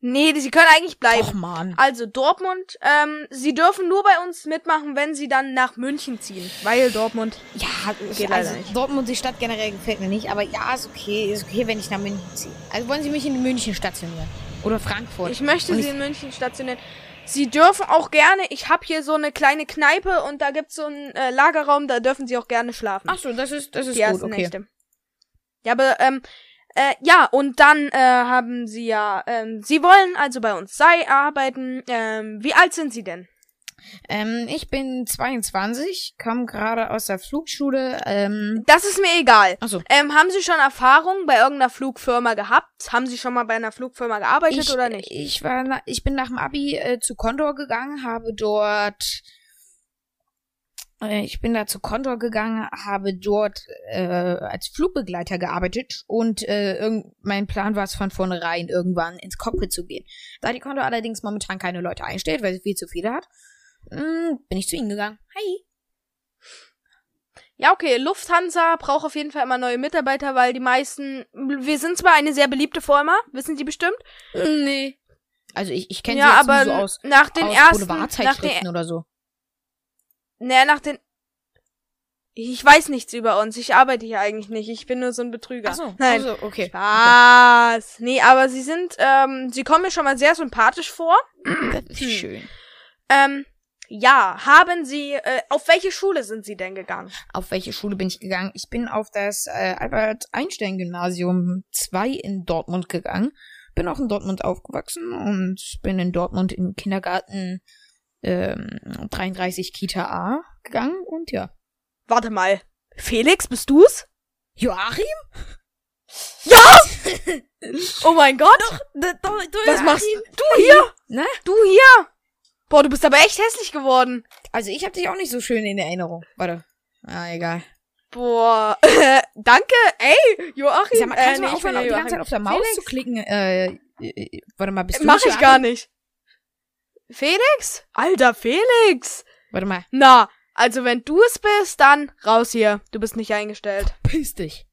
Nee, Sie können eigentlich bleiben. Och man. Also Dortmund, ähm, Sie dürfen nur bei uns mitmachen, wenn Sie dann nach München ziehen, weil Dortmund. Ja, Geht also nicht. Dortmund die Stadt generell gefällt mir nicht, aber ja, ist okay, ist okay, wenn ich nach München ziehe. Also wollen Sie mich in München stationieren oder Frankfurt? Ich möchte Und Sie in München stationieren. Sie dürfen auch gerne. Ich habe hier so eine kleine Kneipe und da gibt's so einen äh, Lagerraum, da dürfen Sie auch gerne schlafen. Ach so, das ist das ist die gut, okay. Nächte. Ja, aber ähm, äh, ja, und dann äh, haben Sie ja, ähm, Sie wollen also bei uns sei arbeiten. Ähm, wie alt sind Sie denn? Ähm, ich bin 22, komme gerade aus der Flugschule. Ähm, Das ist mir egal. achso. Ähm, haben Sie schon Erfahrung bei irgendeiner Flugfirma gehabt? Haben Sie schon mal bei einer Flugfirma gearbeitet Ich, oder nicht? ich war, ich bin nach dem Abi äh, zu Condor gegangen, habe dort, äh, ich bin da zu Condor gegangen, habe dort äh, als Flugbegleiter gearbeitet und äh, mein Plan war es von vornherein irgendwann ins Cockpit zu gehen. Da die Condor allerdings momentan keine Leute einstellt, weil sie viel zu viele hat, bin ich zu ihnen gegangen. Hi. Ja, okay. Lufthansa braucht auf jeden Fall immer neue Mitarbeiter, weil die meisten. Wir sind zwar eine sehr beliebte Firma, wissen Sie bestimmt. Nee. Also ich, ich kenne ja, sie jetzt aber so aus, nach den aus ersten. Nach Boulevardzeitschriften den, oder so. ne, nach den. Ich weiß nichts über uns. Ich arbeite hier eigentlich nicht. Ich bin nur so ein Betrüger. Achso, Nein. also, okay. Was? Nee, aber sie sind, ähm, sie kommen mir schon mal sehr sympathisch vor. Das ist Hm. schön. Ähm, ja, haben sie, äh, auf welche Schule sind sie denn gegangen? Auf welche Schule bin ich gegangen? Ich bin auf das äh, Albert-Einstein-Gymnasium 2 in Dortmund gegangen. Bin auch in Dortmund aufgewachsen und bin in Dortmund im Kindergarten ähm, 33 Kita A gegangen und ja. Warte mal. Felix, bist du's? Joachim? Ja! oh mein Gott! Was machst du hier? Ne? Du hier? Boah, du bist aber echt hässlich geworden. Also ich habe dich auch nicht so schön in Erinnerung. Warte. Ah, egal. Boah, danke, ey, Joachim. Sag mal, kannst äh, du mal aufhören, die ganze Zeit auf der Maus Felix? zu klicken? Äh, äh, warte mal, bist du Mach nicht ich gar nicht. Felix? Alter, Felix. Warte mal. Na, also wenn du es bist, dann raus hier. Du bist nicht eingestellt. Piss dich.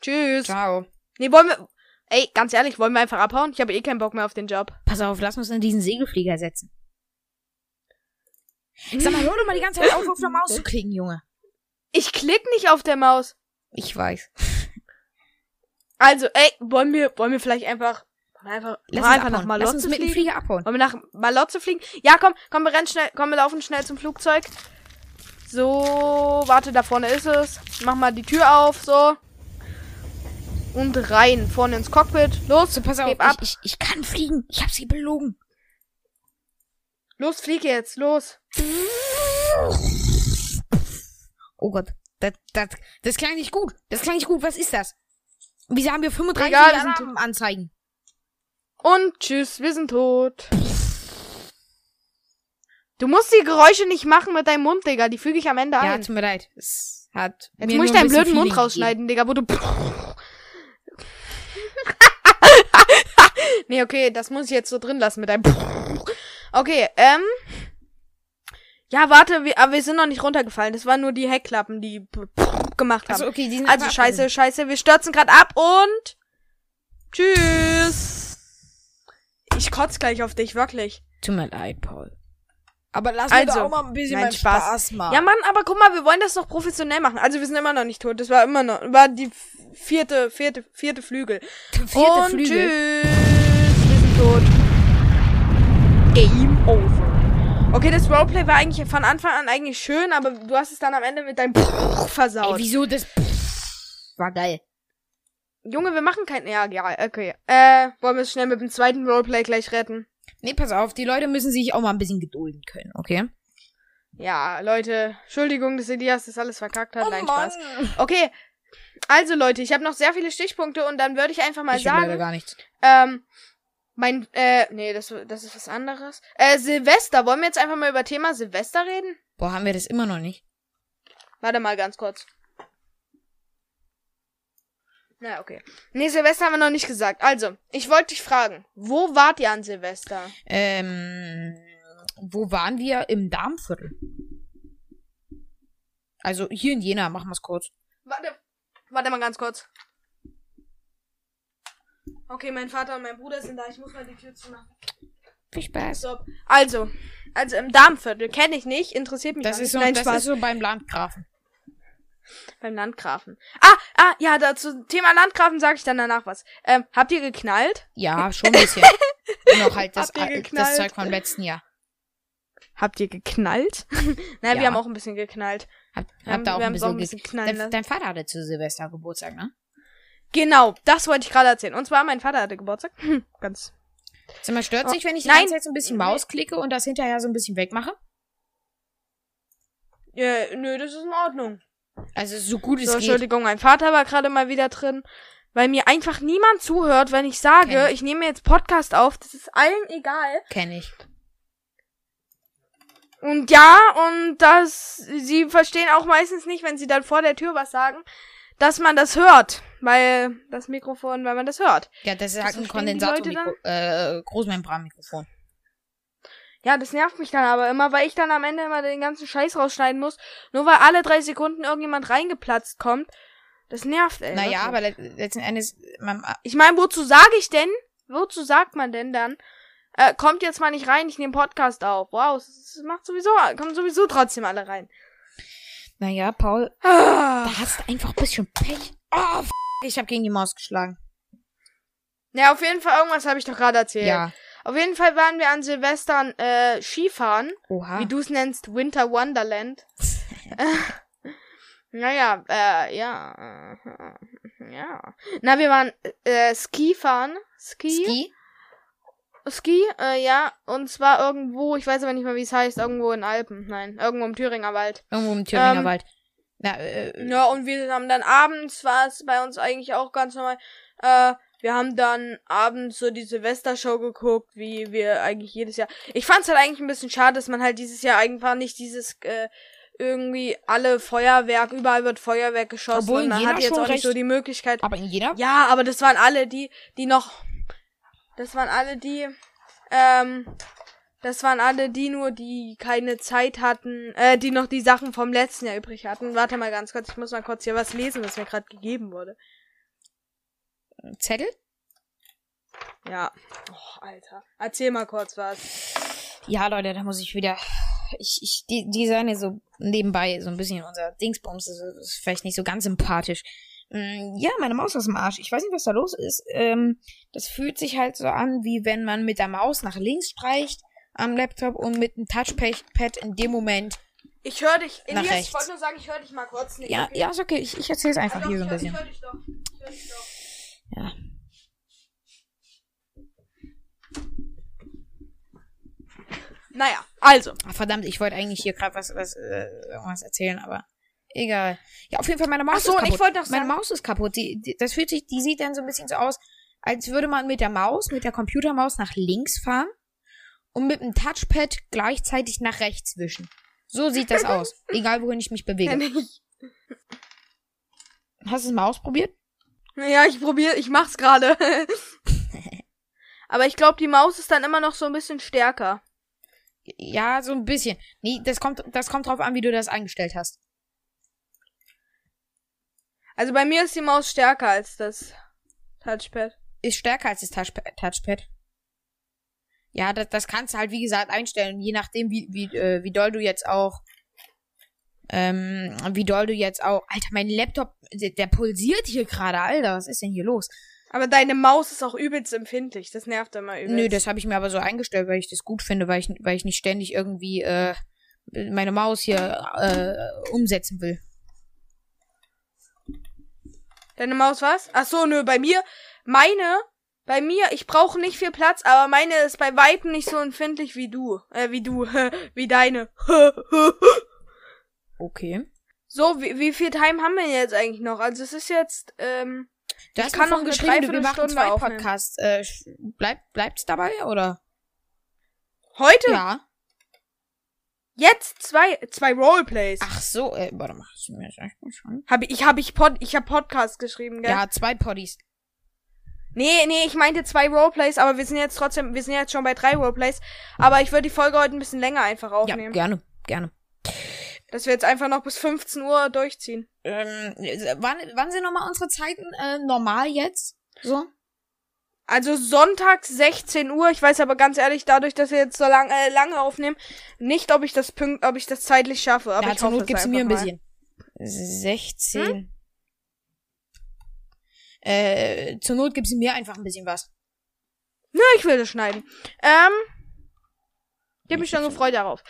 Tschüss. Ciao. Nee, wollen wir. Ey, ganz ehrlich, wollen wir einfach abhauen? Ich habe eh keinen Bock mehr auf den Job. Pass auf, lass uns in diesen Segelflieger setzen. Sag mal, hör doch mal die ganze Zeit auf, auf der Maus zu klicken, Junge. Ich klick nicht auf der Maus. Ich weiß. Also, ey, wollen wir, wollen wir vielleicht einfach, wollen wir einfach, Lass einfach nach abhauen. Lass uns Malotze mit dem fliegen? Flieger abhauen. Wollen wir nach Malotze fliegen? Ja, komm, komm, wir rennen schnell, komm, wir laufen schnell zum Flugzeug. So, warte, da vorne ist es. Mach mal die Tür auf, so. Und rein, vorne ins Cockpit. Los, So, pass auf, ich, ich, ich kann fliegen. Ich hab sie belogen. Los, flieg jetzt, los. Oh Gott. Das, das, das klang nicht gut. Das klang nicht gut. Was ist das? Wieso haben wir 35 Egal, Alarmanzeigen? Und tschüss, wir sind tot. Du musst die Geräusche nicht machen mit deinem Mund, Digga. Die füge ich am Ende Ja, ein. tut mir leid. Es hat Jetzt mir muss ich deinen blöden Mund rausschneiden, Digga, wo du. nee, okay, das muss ich jetzt so drin lassen mit deinem. Okay, ähm. Ja, warte, wir, aber wir sind noch nicht runtergefallen. Das waren nur die Heckklappen, die gemacht haben. Also, okay, die sind Also scheiße, scheiße, wir stürzen gerade ab und tschüss. Ich kotz gleich auf dich, wirklich. Tut mir leid, Paul. Aber lass Also, mir doch auch mal ein bisschen nein, Spaß. Spaß, machen. Ja, Mann, aber guck mal, wir wollen das doch professionell machen. Also wir sind immer noch nicht tot. Das war immer noch, war die vierte, vierte, vierte Flügel. Vierte und Flügel. tschüss. Tot. Game over. Okay, das Roleplay war eigentlich von Anfang an eigentlich schön, aber du hast es dann am Ende mit deinem Ey, versaut. wieso das war geil. Junge, wir machen kein. Ja, ja, okay. Äh, wollen wir es schnell mit dem zweiten Roleplay gleich retten? Nee, pass auf, die Leute müssen sich auch mal ein bisschen gedulden können, okay? Ja, Leute, Entschuldigung, dass Elias das alles verkackt hat. Oh Nein, Mann. Spaß. Okay, also Leute, ich habe noch sehr viele Stichpunkte und dann würde ich einfach mal ich hab leider sagen, gar nichts. ähm, mein, äh, nee, das, das ist was anderes. Äh, Silvester, wollen wir jetzt einfach mal über Thema Silvester reden? Boah, haben wir das immer noch nicht? Warte mal ganz kurz. Na, okay. Nee, Silvester haben wir noch nicht gesagt. Also, ich wollte dich fragen, wo wart ihr an Silvester? Ähm, wo waren wir? Im Darmviertel. Also hier in Jena, machen wir's kurz. Warte, warte mal ganz kurz. Okay, mein Vater und mein Bruder sind da. Ich muss mal die Tür zumachen. Viel Spaß. So, also, also im Darmviertel kenne ich nicht, interessiert mich Das auch ist, nicht. so, Nein, das Spaß. ist so beim Landgrafen. beim Landgrafen. Ah, ah, ja, dazu Thema Landgrafen sage ich dann danach was. Ähm, habt ihr geknallt? Ja, schon ein bisschen. Noch halt das, Habt ihr das geknallt? Zeug vom letzten Jahr. Habt ihr geknallt? naja, Ja. wir haben auch ein bisschen geknallt. Hab, Wir hab haben- da auch ein bisschen, ein bisschen dein, lassen. dein Vater hatte zu Silvester Geburtstag, ne? Genau, das wollte ich gerade erzählen. Und zwar, mein Vater hatte Geburtstag. Hm, Ganz. Sag mal, stört Oh, sich, wenn ich die nein. ganze Zeit so ein bisschen Maus klicke und das hinterher so ein bisschen wegmache? Äh, nö, das ist in Ordnung. Also so gut es So, geht. Entschuldigung, mein Vater war gerade mal wieder drin, weil mir einfach niemand zuhört, wenn ich sage, ich. ich nehme jetzt Podcast auf. Das ist allen egal. Kenn ich. Und ja, und das, sie verstehen auch meistens nicht, wenn sie dann vor der Tür was sagen, dass man das hört. Weil das Mikrofon, weil man das hört. Ja, das ist Das halt ein Kondensator, äh, Großmembranmikrofon. Ja, das nervt mich dann aber immer, weil ich dann am Ende immer den ganzen Scheiß rausschneiden muss. Nur weil alle drei Sekunden irgendjemand reingeplatzt kommt. Das nervt, ey. Naja, aber le letzten Endes, man, Ich meine, wozu sage ich denn? Wozu sagt man denn dann? Äh, kommt jetzt mal nicht rein, ich nehme Podcast auf. Wow, es, es macht sowieso, kommen sowieso trotzdem alle rein. naja, Paul, Ah. da hast du einfach ein bisschen Pech. Oh, ich habe gegen die Maus geschlagen. Ja, auf jeden Fall, irgendwas habe ich doch gerade erzählt. Ja. Auf jeden Fall waren wir an Silvestern äh, Skifahren, Oha. wie du es nennst, Winter Wonderland. naja, äh, ja. äh, ja. Na, wir waren äh, Ski fahren. Ski? Ski? Ski, äh, ja. Und zwar irgendwo, ich weiß aber nicht mal, wie es heißt, irgendwo in Alpen. Nein, irgendwo im Thüringer Wald. Irgendwo im Thüringer Ähm, Wald. Na, äh, Ja, und wir haben dann abends, war es bei uns eigentlich auch ganz normal, äh, wir haben dann abends so die Silvestershow geguckt, wie wir eigentlich jedes Jahr. Ich fand's halt eigentlich ein bisschen schade, dass man halt dieses Jahr einfach nicht dieses, äh, irgendwie alle Feuerwerk, überall wird Feuerwerk geschossen Obwohl und man hat jetzt auch nicht recht- so die Möglichkeit. aber in jeder Ja, aber das waren alle die, die noch, das waren alle die, ähm, das waren alle die nur, die keine Zeit hatten, äh, die noch die Sachen vom letzten Jahr übrig hatten. Warte mal ganz kurz, ich muss mal kurz hier was lesen, was mir gerade gegeben wurde. Zettel? Ja. Oh, Alter. Erzähl mal kurz was. Ja, Leute, da muss ich wieder. Ich, ich die, designe so nebenbei so ein bisschen unser Dingsbums. Das ist, ist vielleicht nicht so ganz sympathisch. Mm, Ja, meine Maus aus dem Arsch. Ich weiß nicht, was da los ist. Ähm, das fühlt sich halt so an, wie wenn man mit der Maus nach links streicht am Laptop und mit dem Touchpad in dem Moment. Ich höre dich. Nach Elias, ich rechts. wollte nur sagen, ich höre dich mal kurz nicht. Ja, okay? ja, ist okay. Ich, ich erzähle es einfach Ja, doch, hier so ein ich bisschen. Ich höre dich doch. Ich hör dich doch. Ja. Naja, also. Ach, verdammt, ich wollte eigentlich hier gerade was, was äh, irgendwas erzählen, aber egal. Ja, auf jeden Fall meine Maus Ach so, ist und ich kaputt. wollte noch meine sagen- Maus ist kaputt. Die, die, das fühlt sich, die sieht dann so ein bisschen so aus, als würde man mit der Maus, mit der Computermaus nach links fahren und mit dem Touchpad gleichzeitig nach rechts wischen. So sieht das aus. Egal wohin ich mich bewege. Ich. Hast du es mal ausprobiert? Ja, ich probiere, ich mach's gerade. Aber ich glaube, die Maus ist dann immer noch so ein bisschen stärker. Ja, so ein bisschen. Nee, das kommt, das kommt drauf an, wie du das eingestellt hast. Also bei mir ist die Maus stärker als das Touchpad. ist stärker als das Touchpad. Touchpad. Ja, das, das kannst du halt, wie gesagt, einstellen. Je nachdem, wie, wie, äh, wie doll du jetzt auch. Ähm, wie doll du jetzt auch. Alter, mein Laptop, der, der pulsiert hier gerade, Alter. Was ist denn hier los? Aber deine Maus ist auch übelst empfindlich. Das nervt immer übelst. Nö, das habe ich mir aber so eingestellt, weil ich das gut finde, weil ich, weil ich nicht ständig irgendwie äh, meine Maus hier äh, umsetzen will. Deine Maus was? Ach so, nö, bei mir, meine, bei mir, ich brauche nicht viel Platz, aber meine ist bei weitem nicht so empfindlich wie du. Äh, wie du, wie deine. Okay. so, wie, wie viel Time haben wir jetzt eigentlich noch? Also es ist jetzt, ähm, Du Ich hast kann noch geschrieben, wir machen zwei. Podcasts. Äh, sch- bleib, bleibt's dabei, oder? heute, Ja. jetzt zwei, zwei Roleplays. Ach so, äh, warte mal. du mir das echt mal schon? Hab ich, ich hab ich Pod, ich hab Podcast geschrieben, gell? Ja, zwei Poddies. Nee, nee, ich meinte zwei Roleplays, aber wir sind jetzt trotzdem, wir sind jetzt schon bei drei Roleplays. Aber ich würde die Folge heute ein bisschen länger einfach Ja, aufnehmen. gerne, gerne. Dass wir jetzt einfach noch bis 15 Uhr durchziehen. Ähm, wann, wann sind nochmal unsere Zeiten äh, normal jetzt? So? Also Sonntag 16 Uhr. Ich weiß aber ganz ehrlich, dadurch, dass wir jetzt so lang, äh, lange aufnehmen, nicht, ob ich das pünkt, ob ich das zeitlich schaffe. Aber ja, ich zur Not gibst du mir ein einfach mal. Hm? Bisschen. 16. Äh, zur Not gibst du mir einfach ein bisschen was. Nö, ich will das schneiden. Ähm, ich hab mich schon gefreut darauf.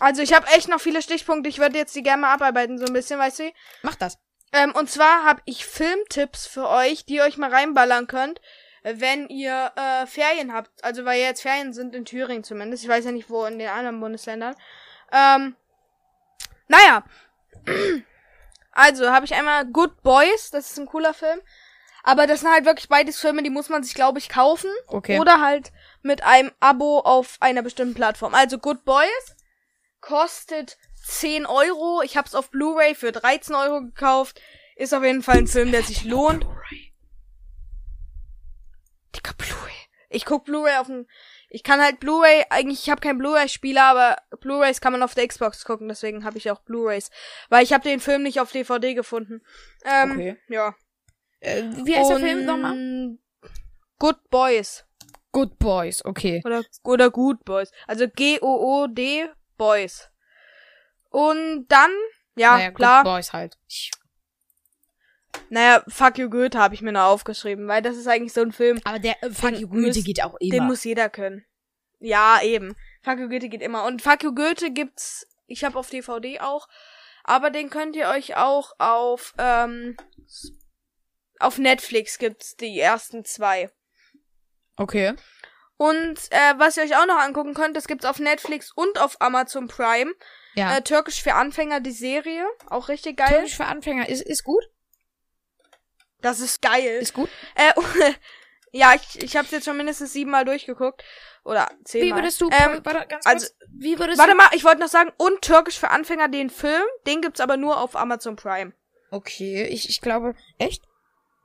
Also ich habe echt noch viele Stichpunkte. Ich würde jetzt die gerne mal abarbeiten, so ein bisschen, weißt du? Mach das. Ähm, und zwar habe ich Filmtipps für euch, die ihr euch mal reinballern könnt, wenn ihr äh, Ferien habt. Also weil jetzt Ferien sind in Thüringen zumindest. Ich weiß ja nicht, wo in den anderen Bundesländern. Ähm, naja. Also habe ich einmal Good Boys. Das ist ein cooler Film. Aber das sind halt wirklich beides Filme, die muss man sich, glaube ich, kaufen. Okay. Oder halt mit einem Abo auf einer bestimmten Plattform. Also Good Boys kostet 10 Euro. Ich hab's auf Blu-ray für 13 Euro gekauft. Ist auf jeden Fall ein Film, der sich lohnt. Dicker Blu-ray. Ich guck Blu-ray auf dem. Ich kann halt Blu-ray, eigentlich, ich habe keinen Blu-ray-Spieler, aber Blu-rays kann man auf der Xbox gucken, deswegen habe ich auch Blu-rays. Weil ich habe den Film nicht auf DVD gefunden. Ähm, Okay. Ja. Äh, wie heißt der Film nochmal? Und Good Boys. Good Boys, okay. Oder, oder Good Boys. Also G-O-O-D Boys. Und dann, ja, naja, klar. Good Boys halt. Ich, Naja, Fuck You Goethe habe ich mir noch aufgeschrieben, weil das ist eigentlich so ein Film, aber der äh, Fuck Den You Goethe müsst- geht auch den immer. muss jeder können. Ja, eben. Fuck You Goethe geht immer. Und Fuck You Goethe gibt's, ich habe auf DVD auch, aber den könnt ihr euch auch auf, ähm, auf Netflix gibt's die ersten zwei. okay. Und äh, was ihr euch auch noch angucken könnt, das gibt's auf Netflix und auf Amazon Prime. Ja. Äh, Türkisch für Anfänger, die Serie. Auch richtig geil. Türkisch für Anfänger ist, ist gut. Das ist geil. Ist gut. Äh, ja, ich, ich habe jetzt schon mindestens siebenmal durchgeguckt. Oder Wie zehnmal. würdest du, Ähm, warte, ganz also- kurz, wie würdest warte du, mal, ich wollte noch sagen, und Türkisch für Anfänger, den Film, den gibt's aber nur auf Amazon Prime. okay, ich, ich glaube, echt?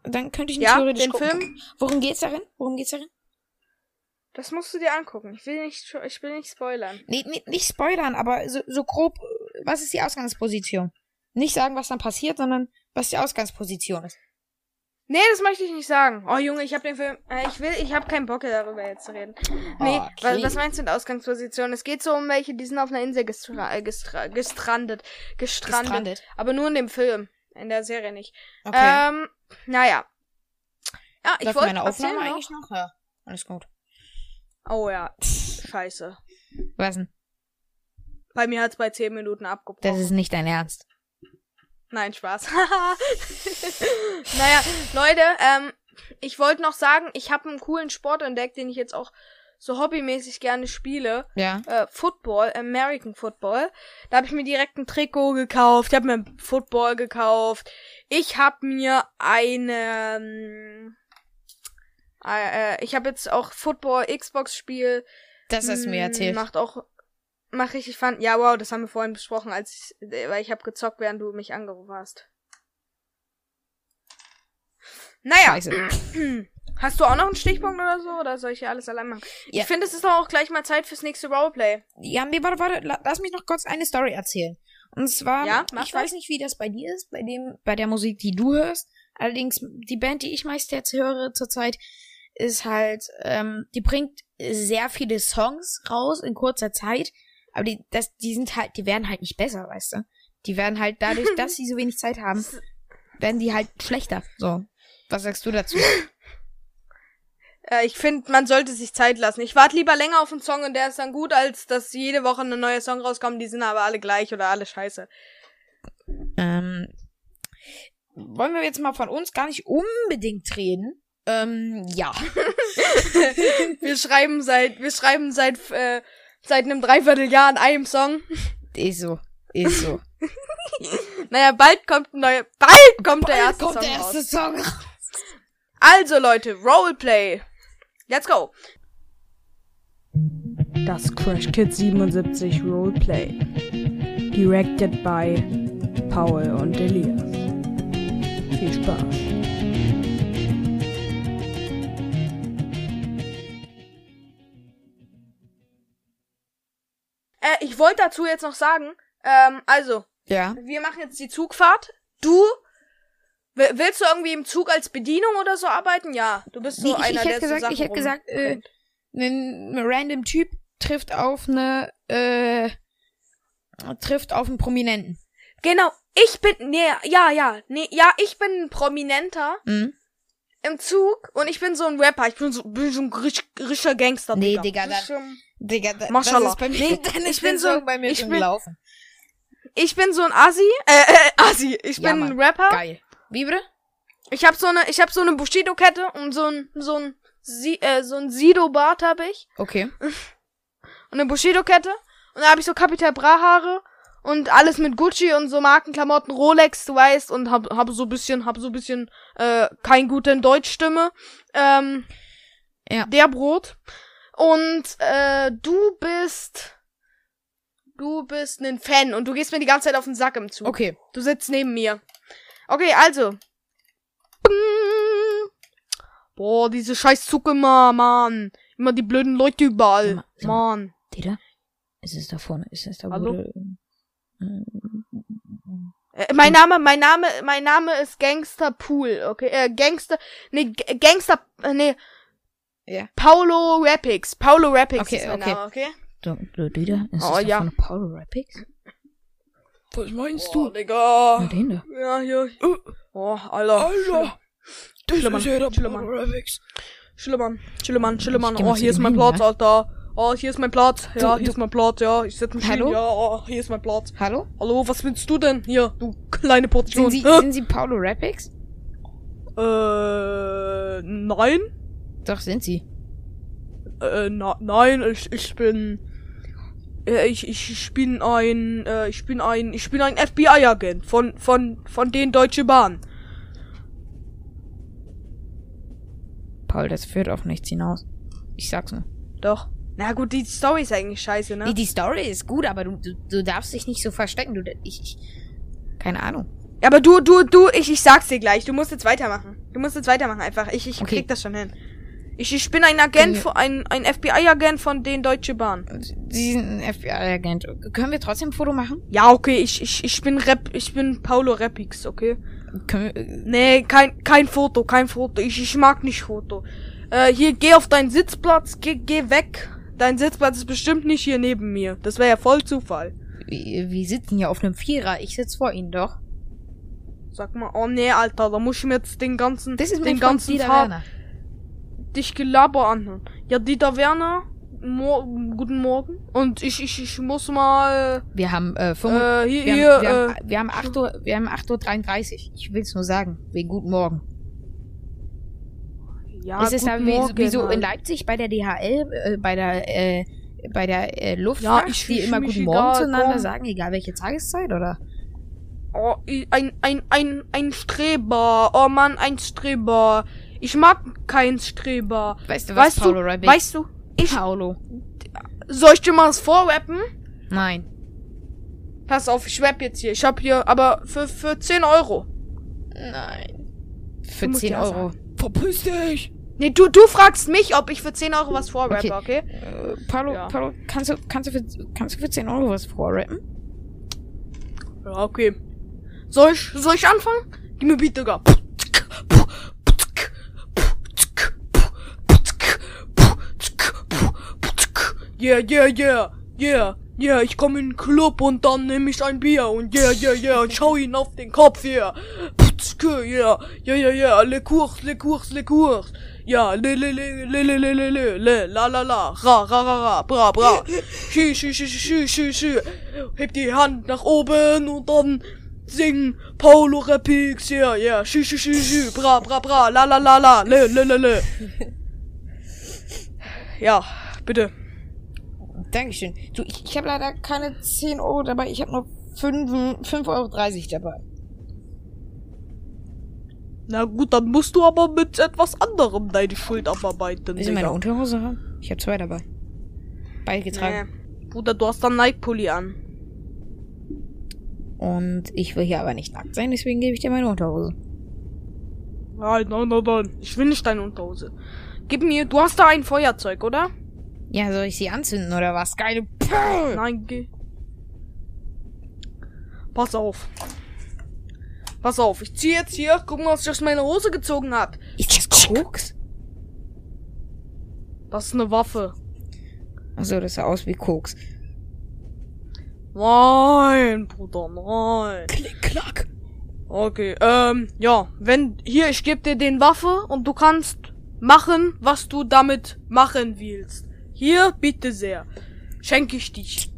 Dann könnte ich ihn Ja, theoretisch den gucken. Film, Worum geht's darin? Worum geht's darin? das musst du dir angucken. Ich will nicht, ich will nicht spoilern. Nee, nee, nicht spoilern, aber so, so grob, äh, was ist die Ausgangsposition? Nicht sagen, was dann passiert, sondern was die Ausgangsposition ist. Nee, das möchte ich nicht sagen. Oh Junge, ich habe den Film, äh, ich will, ich habe keinen Bock darüber jetzt zu reden. Nee, Okay. was, was meinst du mit Ausgangsposition? Es geht so um welche, die sind auf einer Insel gestra äh, gestra gestrandet, gestrandet, Gestrandet. aber nur in dem Film, in der Serie nicht. Okay. Ähm, naja. Ja, ich wollte meine Aufnahme eigentlich noch? Ja, alles gut. Oh ja, scheiße. Was denn? Bei mir hat's bei 10 Minuten abgebrochen. Das ist nicht dein Ernst. Nein, Spaß. naja, Leute, ähm, ich wollte noch sagen, ich habe einen coolen Sport entdeckt, den ich jetzt auch so hobbymäßig gerne spiele. Ja. Äh, Football, American Football. Da habe ich mir direkt ein Trikot gekauft. Ich habe mir ein Football gekauft. Ich habe mir eine... ähm, Äh, äh, ich habe jetzt auch Football Xbox Spiel. Das hast du mir Mm, erzählt. Macht auch macht richtig fun. Ja, wow, das haben wir vorhin besprochen, als ich, weil ich habe gezockt, während du mich angerufen hast. Naja, Scheiße. hast du auch noch einen Stichpunkt oder so? Oder soll ich hier alles allein machen? Ja. Ich finde, es ist doch auch gleich mal Zeit fürs nächste Roleplay. Ja, nee, warte, warte, la- lass mich noch kurz eine Story erzählen. Und zwar, Ja, mach ich das. weiß nicht, wie das bei dir ist, bei dem, bei der Musik, die du hörst. Allerdings, die Band, die ich meist jetzt höre zurzeit, ist halt, ähm, die bringt sehr viele Songs raus in kurzer Zeit. Aber die, das, die sind halt, die werden halt nicht besser, weißt du? Die werden halt dadurch, dass sie so wenig Zeit haben, werden die halt schlechter. So. Was sagst du dazu? Äh, ich finde, man sollte sich Zeit lassen. Ich warte lieber länger auf einen Song und der ist dann gut, als dass jede Woche ein neuer Song rauskommt. Die sind aber alle gleich oder alle scheiße. Ähm, wollen wir jetzt mal von uns gar nicht unbedingt reden. Ähm, ja. Wir schreiben seit, wir schreiben seit, äh, seit einem Dreivierteljahr an einem Song. Ist so. Ist so. Naja, bald kommt ein neuer, bald kommt der erste kommt Song der erste raus. Song. Also Leute, Roleplay. Let's go. Das Crash Kid 77 Roleplay. Directed by Paul und Elias. Viel Spaß. Ich wollte dazu jetzt noch sagen, ähm, also, Ja. wir machen jetzt die Zugfahrt. Du wi- willst du irgendwie im Zug als Bedienung oder so arbeiten? Ja, du bist so Nee, ich, einer, ich der hätte so gesagt, Sachen ich hätte gesagt, äh, ein random Typ trifft auf eine, äh, trifft auf einen Prominenten. Genau, ich bin nee, ja, ja, nee, ja, ich bin ein Prominenter Mhm. im Zug und ich bin so ein Rapper, ich bin so, bin so ein richt- richtiger Gangster. Nee, Digga, Das ist dann- Digga, da, Maschallah. das ist bei mir, Nee, ich bin so- bei mir ich bin- gelaufen. Ich bin so ein Assi, äh, äh Assi, ich Ja, bin Mann. ein Rapper. Geil. Bitte? Ich hab so eine, ich hab so eine Bushido Kette und so ein so ein Si- äh, so ein Sido Bart hab ich Okay. und eine Bushido Kette und da hab ich so Capital Bra Haare und alles mit Gucci und so Markenklamotten Rolex, du weißt, und hab hab so bisschen hab so bisschen äh kein guten Deutschstimme. Ähm Ja. der Brot und äh du bist du bist ein Fan und du gehst mir die ganze Zeit auf den Sack im Zug. Okay. Du sitzt neben mir. Okay, also. Bing. Boah, diese scheiß Zug immer, Mann. Immer die blöden Leute überall. Mal. Mann. Dieter? Ist es da vorne? Ist es da, Hallo? wo du- Äh, mein Name, mein Name, mein Name ist Gangster Pool, okay? Äh, Gangster, nee, G Gangster, äh, nee. Ja. Paulo Rapix. Paulo Rapix Okay, ist mein okay. Name, okay? Du, du, Dieter? Ist Oh, ja. vorne Paulo Rapix? Was meinst du? Digga. Na, den da. Ja, hier. Oh, Alter. Alter, das Schlimmer, ist ja der schlimmer. Panoramics. Schillemann, Schillemann, Schillemann. Oh, hier ist mein hin, Platz, ja? Alter. Oh, hier ist mein Platz. Ja, Du- hier du- ist mein Platz, ja. Ich setz mich hin. Hallo? Ja, oh, hier ist mein Platz. Hallo? Hallo, was willst du denn? Hier, du kleine Portion. Sind Sie, Hä? sind Sie Paulo Rapix? Äh, nein. Doch, sind Sie. Äh, na, nein, ich, ich bin, äh, ich, ich, ich bin ein, äh, ich bin ein, ich bin ein FBI-Agent von, von, von den Deutsche Bahn. Paul, das führt auf nichts hinaus. Ich sag's nur. Doch. Na gut, die Story ist eigentlich scheiße, ne? Die, die Story ist gut, aber du, du, du darfst dich nicht so verstecken. Du, ich, ich, keine Ahnung. Aber du, du, du, ich, ich sag's dir gleich. Du musst jetzt weitermachen. Du musst jetzt weitermachen einfach. Ich, ich Okay. krieg das schon hin. Ich, ich bin ein Agent, von, ein, ein FBI-Agent von den Deutsche Bahn. Sie sind ein FBI-Agent. Können wir trotzdem ein Foto machen? Ja, okay, ich, ich, ich bin Rap, ich bin Paulo Repix, okay? Können wir, äh, Nee, kein, kein Foto, kein Foto. Ich, ich mag nicht Foto. Äh, hier, geh auf deinen Sitzplatz, geh, geh weg. Dein Sitzplatz ist bestimmt nicht hier neben mir. Das wäre ja voll Zufall. wir, wir sitzen hier auf einem Vierer. Ich sitz vor Ihnen doch. Sag mal, oh nee, Alter, da muss ich mir jetzt den ganzen, Das ist den ganzen Tag. Dich Gelaber anhören. Ja, Dieter Werner, Mor guten Morgen. Und ich, ich, ich muss mal, Wir haben, äh, 5, äh, hier, wir, hier, haben, wir, äh, haben, wir haben 8 Uhr, wir haben 8 Uhr 33. Ich will's nur sagen. Wegen Guten Morgen. ja, ist es guten wie, Morgen, wie so in halt. Leipzig bei der DHL, äh, bei der, äh, bei der äh, Luftfahrt, Ja, ich- die immer Guten egal, Morgen zueinander komm. sagen, egal welche Tageszeit, oder? Oh, ein, ein, ein, ein Streber. Oh Mann, ein Streber. Ich mag keinen Streber. Weißt du was, Weißt Paulo du, Rabbit? weißt du, ich, Paulo. soll ich dir mal was vorrappen? Nein. Pass auf, ich rap jetzt hier. Ich hab hier, aber für, für 10 Euro. Nein. Für musst 10 ja Euro. Verpiss dich! Nee, du, du fragst mich, ob ich für 10 Euro was vorrappe, Okay. okay? Äh, Paulo, Ja. Paulo, kannst du, kannst du für, kannst du für 10 Euro was vorrappen? Ja, okay. Soll ich, soll ich anfangen? Gib mir Beat, Digga. Yeah, yeah, yeah, yeah, yeah, ich komm in den Club und dann nehm ich ein Bier und yeah, yeah, yeah, und schau ihn auf den Kopf, yeah. Putzke, yeah, yeah, yeah, yeah, le cours, le cours, le cours. Ja, le, le, le, le, le, le, le, le, le, la, la, la, ra, ra, ra, ra, bra, bra. Schü, schü, schü, schü, schü, schü. Heb die Hand nach oben und dann singen. Paulo Repix, ja, ja, schü, schü, schü, schü, bra, bra, bra, la, la, la, la, le, le, le, le. Ja, bitte. Dankeschön. Du, ich, ich habe leider keine 10 Euro dabei. Ich habe nur 5,30 Euro dabei. Na gut, dann musst du aber mit etwas anderem deine Schuld abarbeiten. Du meine. Unterhose haben? Ich habe zwei dabei. Beide getragen. Nee. Bruder, du hast dann Nike-Pulli an. Und ich will hier aber nicht nackt sein, deswegen gebe ich dir meine Unterhose. Nein, nein, nein, nein. Ich will nicht deine Unterhose. Gib mir, du hast da ein Feuerzeug, oder? Ja, soll ich sie anzünden oder was? Geile Puh. Nein, geh. Pass auf. Pass auf, ich zieh jetzt hier. Guck mal, was ich aus meiner Hose gezogen hab. Ist das Koks? Das ist eine Waffe. Achso, das sah aus wie Koks. Nein, Bruder, nein. Klick, klack. Okay, ähm, ja, wenn, hier, ich geb dir den Waffe und du kannst machen, was du damit machen willst. Hier, bitte sehr. Schenke ich dich.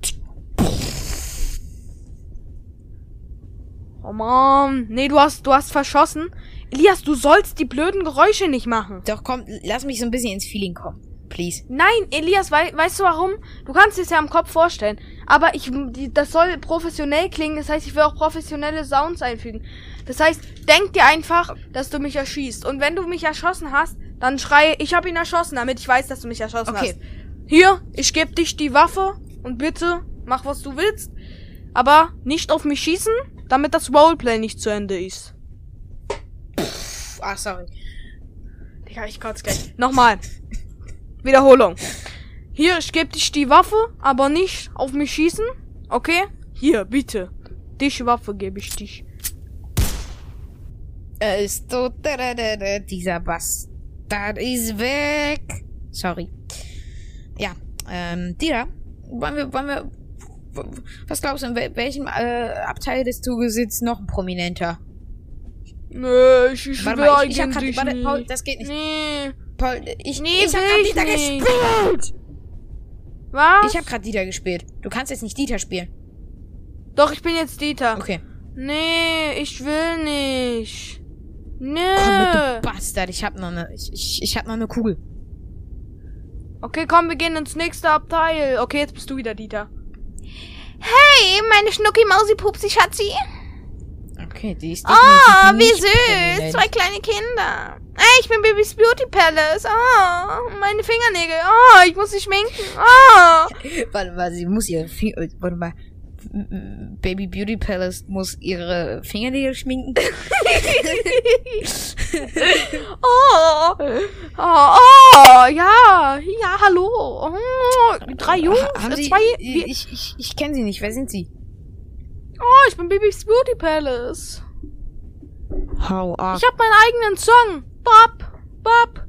Oh man, nee, du hast, du hast verschossen. Elias, du sollst die blöden Geräusche nicht machen. Doch komm, lass mich so ein bisschen ins Feeling kommen. Please. Nein, Elias, wei weißt du warum? Du kannst es ja im Kopf vorstellen. Aber ich, die, das soll professionell klingen. Das heißt, ich will auch professionelle Sounds einfügen. Das heißt, denk dir einfach, dass du mich erschießt. Und wenn du mich erschossen hast, dann schrei, ich habe ihn erschossen, damit ich weiß, dass du mich erschossen Okay. hast. Hier, ich gebe dich die Waffe und bitte mach was du willst. Aber nicht auf mich schießen, damit das Roleplay nicht zu Ende ist. Pff, ah, sorry. Digga, ich kotze gleich. Nochmal. Wiederholung. Hier, ich gebe dich die Waffe, aber nicht auf mich schießen. Okay? Hier, bitte. Dich Waffe gebe ich dich. Er ist tot. Dieser Bastard ist weg. Sorry. Ja, ähm, Dira, wollen wir, wollen wir, was glaubst du, in wel- welchem äh, Abteil des Zuges sitzt noch ein Prominenter? Nö, ich, ich Warte will mal, ich, ich hab grad, warte, nicht. Paul, das geht nicht. Nee. Paul, ich, Nee, ich hab grad Dieter nicht. gespielt. Was? Ich hab grad Dieter gespielt. Du kannst jetzt nicht Dieter spielen. Doch, ich bin jetzt Dieter. Okay. Nee, ich will nicht. Nö. Komm mit, du Bastard. Ich hab noch ne, ich, ich, ich hab noch ne Kugel. Okay, komm, wir gehen ins nächste Abteil. Okay, jetzt bist du wieder Dieter. Hey, meine Schnucki Mausi Pupsi Schatzi. Okay, die ist Oh, wie nicht süß. prominent. Zwei kleine Kinder. Ey, ich bin Babys Beauty Palace. Oh, meine Fingernägel. Oh, ich muss sie schminken. Oh. Warte mal, sie muss ihre Finger. Warte mal. Baby Beauty Palace muss ihre Fingernägel schminken. Oh. Oh, oh, ja. Ja, hallo. Oh, drei Jungs. Äh, sie, zwei. ich ich, ich, ich kenne sie nicht. Wer sind sie? Oh, ich bin Babys Beauty Palace. Hau ab. Ich hab meinen eigenen Song. Bop, bop.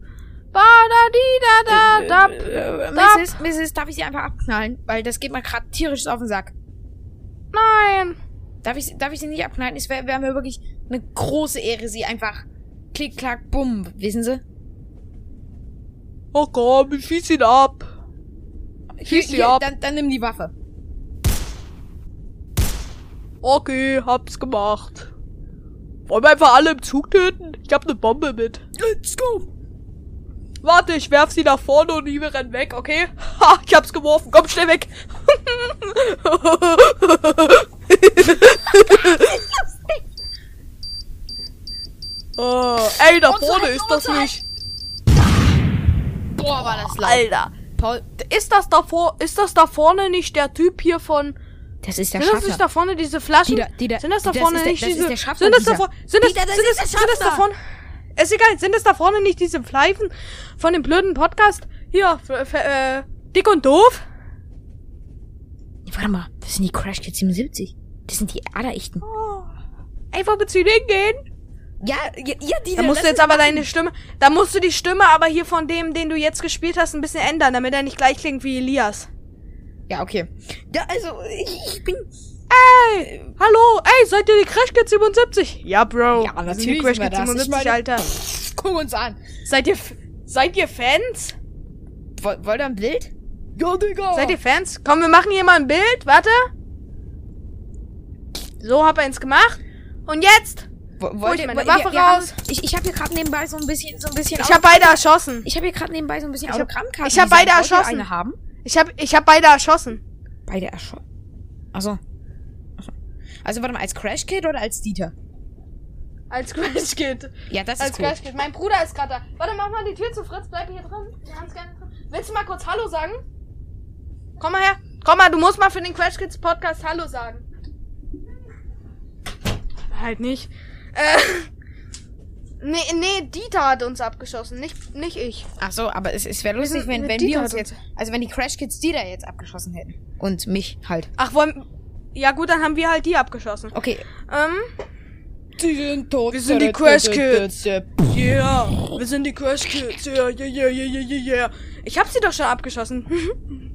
Ba da di da da da. Äh, da. Mrs., Mrs., darf ich sie einfach abknallen? Weil das geht mir gerade tierisch auf den Sack. Nein. Darf ich, darf ich sie nicht abknallen? Es wäre wär mir wirklich eine große Ehre, sie einfach klick, klack, bumm, wissen Sie? Oh komm, ich schieß ihn ab. Hier, Schieß hier, ab. Dann, dann nimm die Waffe. Okay, hab's gemacht. Wollen wir einfach alle im Zug töten? Ich hab ne Bombe mit. Let's go! Warte, ich werf sie nach vorne und die rennen weg, okay? Ha, ich hab's geworfen. Komm schnell weg. oh, ey, da vorne ist das nicht. Boah, war das laut. Alter. Paul, Ist das da vor, ist das da vorne nicht der Typ hier von, das ist der sind das nicht da vorne diese Flaschen? Dieter, Dieter, sind das da das vorne ist der- nicht das ist diese, der Schaffner, sind das da vorne, sind das, Dieter, das sind ist das, der sind das da vorne, ist egal, sind das da vorne nicht diese Pfeifen von dem blöden Podcast? Hier, für, für, äh, dick und doof? Warte mal, das sind die Crash Kids 77. Das sind die Aderechten. Oh. Ey, wo willst du hingehen? Ja, ja, ja die Da musst du jetzt aber deine Stimme, da musst du die Stimme aber hier von dem, den du jetzt gespielt hast, ein bisschen ändern, damit er nicht gleich klingt wie Elias. Ja, okay. Ja, also, ich, ich bin. Ey, hallo, ey, seid ihr die Crash Kids 77? Ja, Bro. Ja, wir sind die natürlich Crash Kids das. Ich 77, meine- Alter. Guck uns an. Seid ihr, seid ihr Fans? Woll, wollt ihr ein Bild? Ja, Digga. Seid ihr Fans? Komm, wir machen hier mal ein Bild, warte. So, hab er eins gemacht. Und jetzt? Wo, Hol ich meine wir- Waffe wir haben- raus. Ich, ich habe hier gerade nebenbei so ein bisschen, so ein bisschen. Ich habe beide erschossen. ich habe hier gerade nebenbei so ein bisschen Ich hab- Autogrammkarten. ich hab designt. beide Wollt erschossen. Eine haben? Ich habe ich hab beide erschossen. Beide erschossen. Achso. Achso. Also warte mal, als Crash Kid oder als Dieter? Als Crash Kid. Ja, das Als ist cool. Crash Kid. Mein Bruder ist gerade da. Warte, mach mal die Tür zu, Fritz. Bleib hier drin. Wir haben's gerne drin. Willst du mal kurz Hallo sagen? Komm mal her. Komm mal, du musst mal für den Crash Kids Podcast Hallo sagen. Halt nicht. Äh. Nee, nee, Dieter hat uns abgeschossen, nicht, nicht ich. Ach so, aber es, es wäre lustig, sind wenn, wenn Dieter wir uns jetzt, also wenn die Crash Kids Dieter jetzt abgeschossen hätten. Und mich halt. Ach, wollen. Ja, gut, dann haben wir halt die abgeschossen. Okay. Ähm. Sie sind tot. Wir sind die Crash Kids. Yeah, wir sind die Crash Kids. Yeah, yeah, yeah, yeah, yeah, yeah, yeah. Ich hab sie doch schon abgeschossen.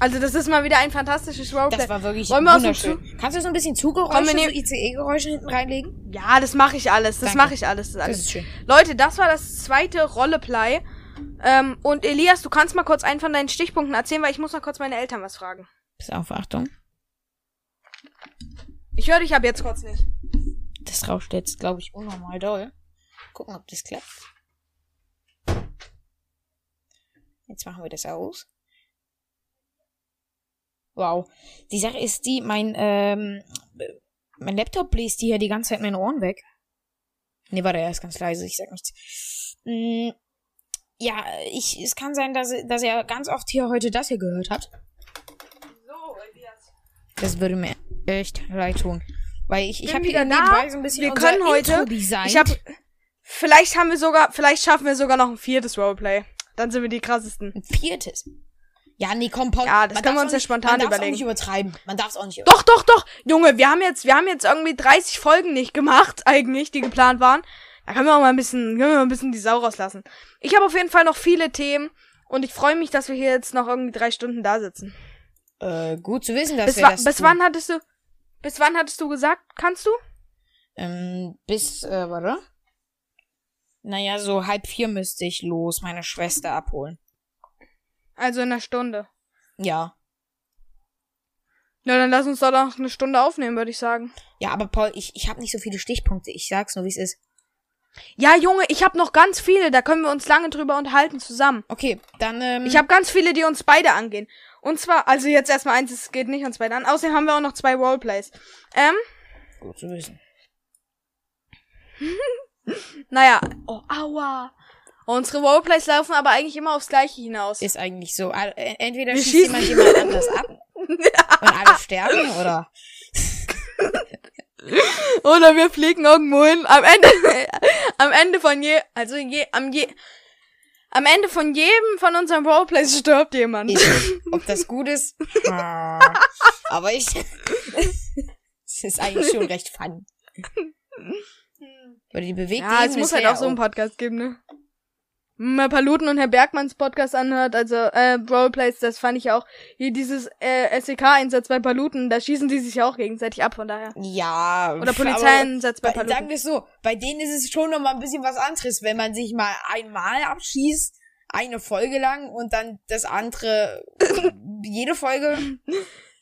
also, das ist mal wieder ein fantastisches Roleplay. Das war wirklich Wollen wir wunderschön. Kannst du so ein bisschen Zuggeräusche, wir so ICE-Geräusche hinten reinlegen? Ja, das mache ich alles. Das mache ich alles. Das, ist Das alles. ist schön. Leute, das war das zweite Rolleplay. Ähm, und Elias, du kannst mal kurz einen von deinen Stichpunkten erzählen, weil ich muss noch kurz meine Eltern was fragen. Pass auf, Achtung. Ich höre dich ab jetzt kurz nicht. Das rauscht jetzt, glaube ich, unnormal doll. Gucken, ob das klappt. Jetzt machen wir das aus. Wow. Die Sache ist die, mein, ähm, mein Laptop bläst die hier die ganze Zeit meine Ohren weg. Nee, warte, er ist ganz leise, ich sag nichts. Mm, ja, ich, es kann sein, dass, dass er ganz oft hier heute das hier gehört hat. So, Elias. Das würde mir echt leid tun. Weil ich, ich habe wieder hier nebenbei so ein bisschen Wir können heute-. Ich habe. Vielleicht haben wir sogar. Vielleicht schaffen wir sogar noch ein viertes Roleplay. Dann sind wir die krassesten. Ein viertes. Ja, nee, komm, Paul. Ja, das man können wir uns ja nicht- spontan man überlegen. auch nicht übertreiben. Man darf es auch nicht Doch, doch, doch. Junge, wir haben jetzt, wir haben jetzt irgendwie 30 Folgen nicht gemacht, eigentlich, die geplant waren. Da können wir auch mal ein bisschen, können wir mal ein bisschen die Sau rauslassen. Ich habe auf jeden Fall noch viele Themen und ich freue mich, dass wir hier jetzt noch irgendwie drei Stunden da sitzen. Äh, gut zu wissen, dass Bis, wir das bis tun. wann hattest du, bis wann hattest du gesagt, kannst du? Ähm, bis, äh, warte. Naja, so halb vier müsste ich los, meine Schwester abholen. Also in einer Stunde. Ja. Ja, dann lass uns doch noch eine Stunde aufnehmen, würde ich sagen. Ja, aber Paul, ich, ich habe nicht so viele Stichpunkte. Ich sag's nur, wie es ist. Ja, Junge, ich habe noch ganz viele, da können wir uns lange drüber unterhalten zusammen. Okay, dann, ähm. Ich habe ganz viele, die uns beide angehen. Und zwar, also jetzt erstmal eins, es geht nicht uns beide an. Außerdem haben wir auch noch zwei Roleplays. Ähm, Gut zu wissen. naja. Oh, aua. Unsere Roleplays laufen aber eigentlich immer aufs Gleiche hinaus. Ist eigentlich so. Äh, Entweder schießt jemand jemand anders ab und alle sterben, oder? Oder wir fliegen irgendwo hin. Am Ende, am Ende von je, also je, am je, am Ende von jedem von unseren Roleplays stirbt jemand. Ich, ob das gut ist? Aber ich. Es ist eigentlich schon recht fun. Oder die bewegt Ja, es muss halt auch so einen Podcast geben, ne? Man Paluten und Herr Bergmanns Podcast anhört, also äh, Roleplays, das fand ich auch. Hier dieses äh, SEK-Einsatz bei Paluten, da schießen die sich ja auch gegenseitig ab, von daher. Ja. Oder Polizeieinsatz bei bei, sagen Paluten. wir es so, bei denen ist es schon noch mal ein bisschen was anderes, wenn man sich mal einmal abschießt, eine Folge lang und dann das andere jede Folge.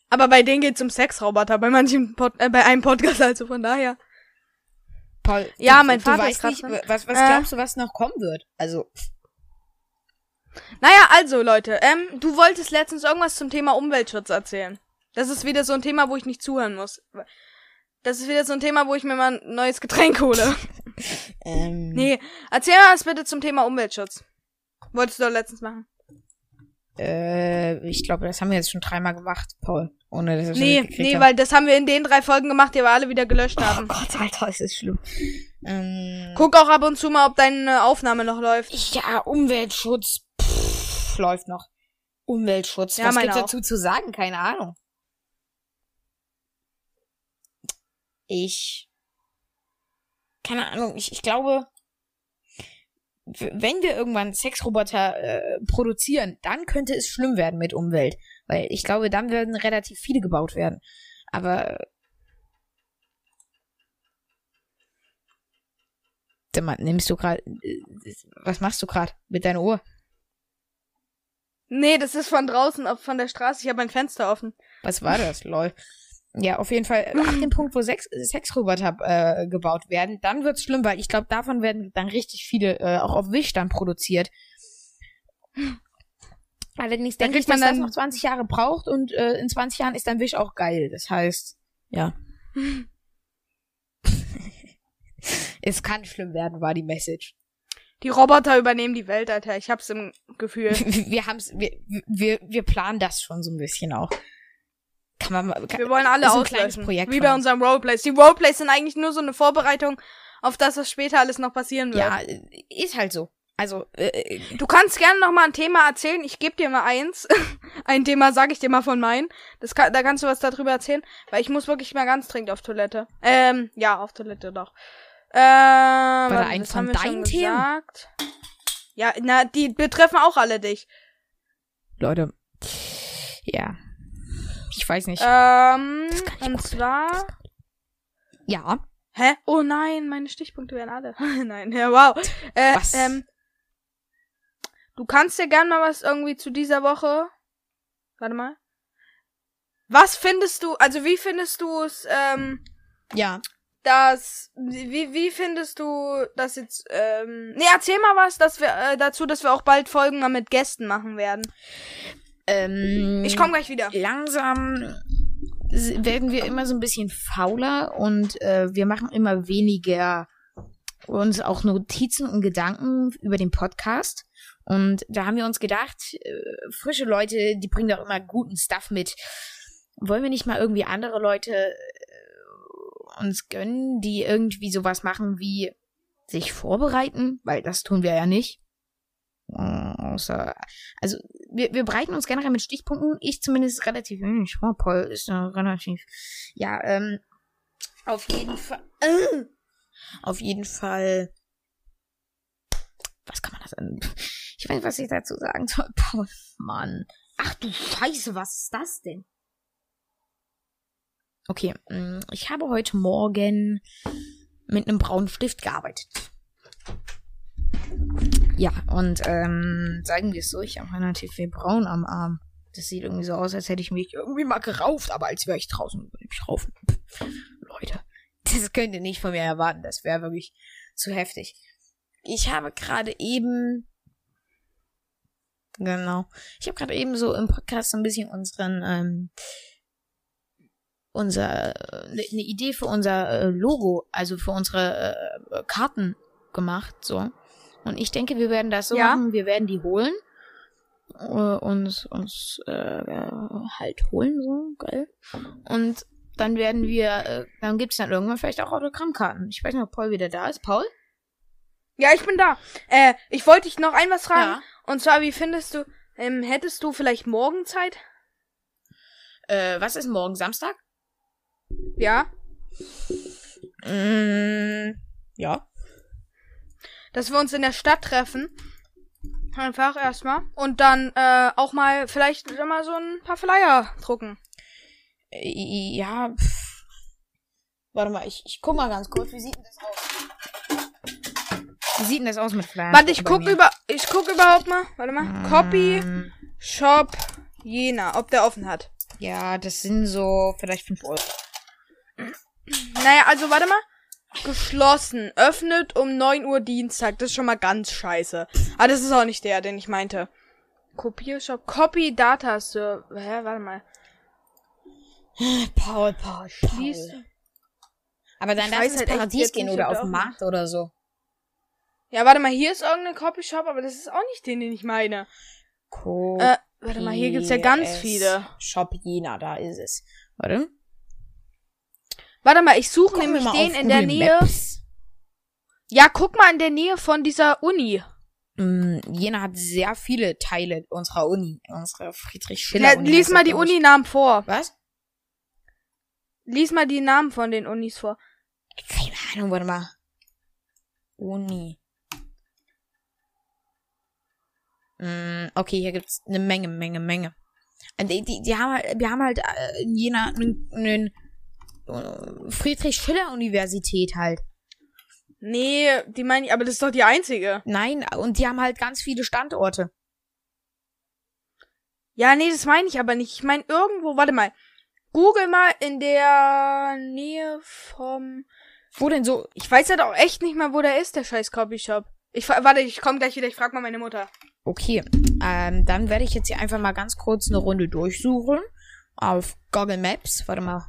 Aber bei denen geht's um Sexroboter, bei manchen Pod äh, bei einem Podcast, also von daher. Paul, Ja, du, mein du Vater weißt nicht, was, was Äh. glaubst du, was noch kommen wird? Also, Naja, also Leute, ähm, du wolltest letztens irgendwas zum Thema Umweltschutz erzählen. Das ist wieder so ein Thema, wo ich nicht zuhören muss. Das ist wieder so ein Thema, wo ich mir mal ein neues Getränk hole. ähm, Nee, erzähl mal was bitte zum Thema Umweltschutz. Wolltest du doch letztens machen. äh, ich glaube, das haben wir jetzt schon dreimal gemacht, Paul. Ohne dass schon Nee, nee, haben. weil das haben wir in den drei Folgen gemacht, die wir alle wieder gelöscht Oh haben. Gott, Alter, ist das schlimm. Ähm, Guck auch ab und zu mal, ob deine Aufnahme noch läuft. Ja, Umweltschutz pff, läuft noch. Umweltschutz. Ja, Was gibt's auch. dazu zu sagen? Keine Ahnung. Ich. Keine Ahnung. Ich, ich glaube, wenn wir irgendwann Sexroboter äh, produzieren, dann könnte es schlimm werden mit Umwelt. Weil ich glaube, dann werden relativ viele gebaut werden. Aber. äh, nimmst du gerade. Was machst du gerade mit deiner Uhr? Nee, das ist von draußen, auf- von der Straße. Ich habe mein Fenster offen. Was war das, lol? Ja, auf jeden Fall ab dem Punkt, wo Sex Sexroboter äh, gebaut werden, dann wird's schlimm, weil ich glaube, davon werden dann richtig viele äh, auch auf Wish dann produziert. Allerdings denke ich, kriegt man dass das dann- noch 20 Jahre braucht und äh, in 20 Jahren ist dann Wish auch geil. Das heißt, ja. es kann schlimm werden, war die Message. Die Roboter übernehmen die Welt, Alter. Ich hab's im Gefühl. Wir haben's, wir, wir, wir planen das schon so ein bisschen auch. Kann man mal, kann, Wir wollen alle ist ein kleines auslöschen. Projekt Wie bei uns. unserem Roleplays. Die Roleplays sind eigentlich nur so eine Vorbereitung auf das, was später alles noch passieren wird. Ja, ist halt so. Also, äh, Du kannst gerne noch mal ein Thema erzählen. Ich gebe dir mal eins. ein Thema sage ich dir mal von meinen. Das kann, da kannst du was darüber erzählen, weil ich muss wirklich mal ganz dringend auf Toilette. Ähm, ja, auf Toilette doch. Ähm, warte, eins das von deinen Themen? gesagt. Ja, na, die betreffen auch alle dich. Leute. Ja. Ich weiß nicht. Ähm, und gut. zwar. ja. Hä? Oh nein, meine Stichpunkte werden alle. nein, ja, wow. Äh, Was? ähm, du kannst dir gern mal was irgendwie zu dieser Woche. Warte mal. Was findest du, also wie findest du es, ähm, Ja. dass, wie, wie findest du das jetzt, ähm, nee, erzähl mal was, dass wir, äh, dazu, dass wir auch bald Folgen mal mit Gästen machen werden. Ähm, Ich komme gleich wieder. langsam werden wir immer so ein bisschen fauler und äh, wir machen immer weniger uns auch Notizen und Gedanken über den Podcast. Und da haben wir uns gedacht, äh, frische Leute, die bringen doch immer guten Stuff mit. Wollen wir nicht mal irgendwie andere Leute äh, uns gönnen, die irgendwie sowas machen wie sich vorbereiten? Weil das tun wir ja nicht. Äh, außer, also wir, wir bereiten uns generell mit Stichpunkten. Ich zumindest relativ wenig. Oh, Paul ist ja relativ. Ja, ähm, auf jeden Fall. Äh, auf jeden Fall. Was kann man das denn? Ich weiß, nicht, was ich dazu sagen soll. Paul, Mann. Ach du Scheiße, was ist das denn? Okay, mh, ich habe heute Morgen mit einem braunen Stift gearbeitet. Ja, und ähm, sagen wir es so, ich habe relativ viel braun am Arm. Das sieht irgendwie so aus, als hätte ich mich irgendwie mal gerauft, aber als wäre ich draußen mich raufen. Leute, das könnt ihr nicht von mir erwarten. Das wäre wirklich zu heftig. Ich habe gerade eben. Genau. Ich habe gerade eben so im Podcast so ein bisschen unseren, ähm, unser, eine ne Idee für unser äh, Logo, also für unsere äh, Karten gemacht, so. Und ich denke, wir werden das so Ja. machen, wir werden die holen. Äh, uns, uns, äh, halt holen, so, geil. Und dann werden wir, äh, dann gibt's dann irgendwann vielleicht auch Autogrammkarten. Ich weiß nicht, ob Paul wieder da ist. Paul? Ja, ich bin da. Äh, ich wollte dich noch ein was fragen. Und zwar, wie findest du, ähm, hättest du vielleicht morgen Zeit? Äh, was ist morgen? Samstag? Ja. Mm, ja. Dass wir uns in der Stadt treffen. Einfach erstmal. Und dann, äh, auch mal vielleicht mal so ein paar Flyer drucken. Äh, Ja. Pff. Warte mal, ich, ich guck mal ganz kurz. Wie sieht denn das aus? Wie sieht denn das aus mit Flyern? Warte, ich bei guck mir? über, ich guck überhaupt mal. Warte mal. Copy, Mm, Shop, Jena. Ob der offen hat. Ja, das sind so vielleicht 5 Euro. Naja, also warte mal. Geschlossen. Öffnet um 9 Uhr Dienstag. Das ist schon mal ganz scheiße. Aber das ist auch nicht der, den ich meinte. Kopiershop. Copy Data Server. Hä, warte mal. Paul, Paul, Schließt. Paul. Aber dann weiß ins halt Paradies gehen oder auf den Markt oder so. Ja, warte mal. Hier ist irgendein Copyshop, aber das ist auch nicht den, den ich meine. Cool. Äh, warte mal. Hier gibt's ja ganz viele. Shop Jena, da ist es. Warte. Warte mal. Ich suche nämlich den in der Google Nähe. Maps. Ja, guck mal in der Nähe von dieser Uni. Mm, Jena hat sehr viele Teile unserer Uni, unserer Friedrich Ja, Schiller Uni. lies heißt mal die. Uninamen vor. Was? Lies mal die Namen von den Unis vor. Keine Ahnung, warte mal. Uni. Mm, okay, hier gibt's eine Menge, Menge, Menge. Die, die, die haben halt, wir haben halt äh, in Jena einen äh, Friedrich Schiller Universität halt. Nee, die meine ich, aber das ist doch die einzige. Nein, und die haben halt ganz viele Standorte. Ja, nee, das meine ich aber nicht. Ich meine irgendwo, warte mal. Google mal in der Nähe vom. Wo denn so? Ich weiß halt auch echt nicht mal, wo der ist, der scheiß Copyshop. Ich warte, ich komme gleich wieder. Ich frag mal meine Mutter. Okay, ähm, dann werde ich jetzt hier einfach mal ganz kurz eine Runde durchsuchen auf Google Maps. Warte mal.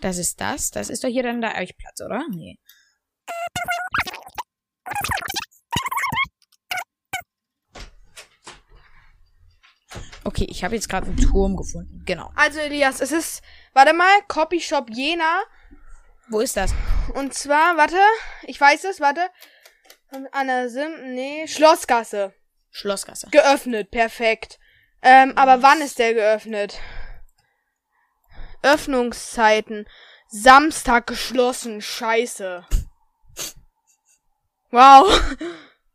Das ist das. Das ist doch hier dann der Eichplatz, oder? Nee. Okay, ich habe jetzt gerade einen Turm gefunden. Genau. Also Elias, es ist, warte mal, Copyshop Jena. Wo ist das? Und zwar, warte, ich weiß es, warte. An der Sim, nee, Schlossgasse. Schlossgasse. Geöffnet, perfekt. Ähm, aber wann ist der geöffnet? Öffnungszeiten. Samstag geschlossen, scheiße. Wow.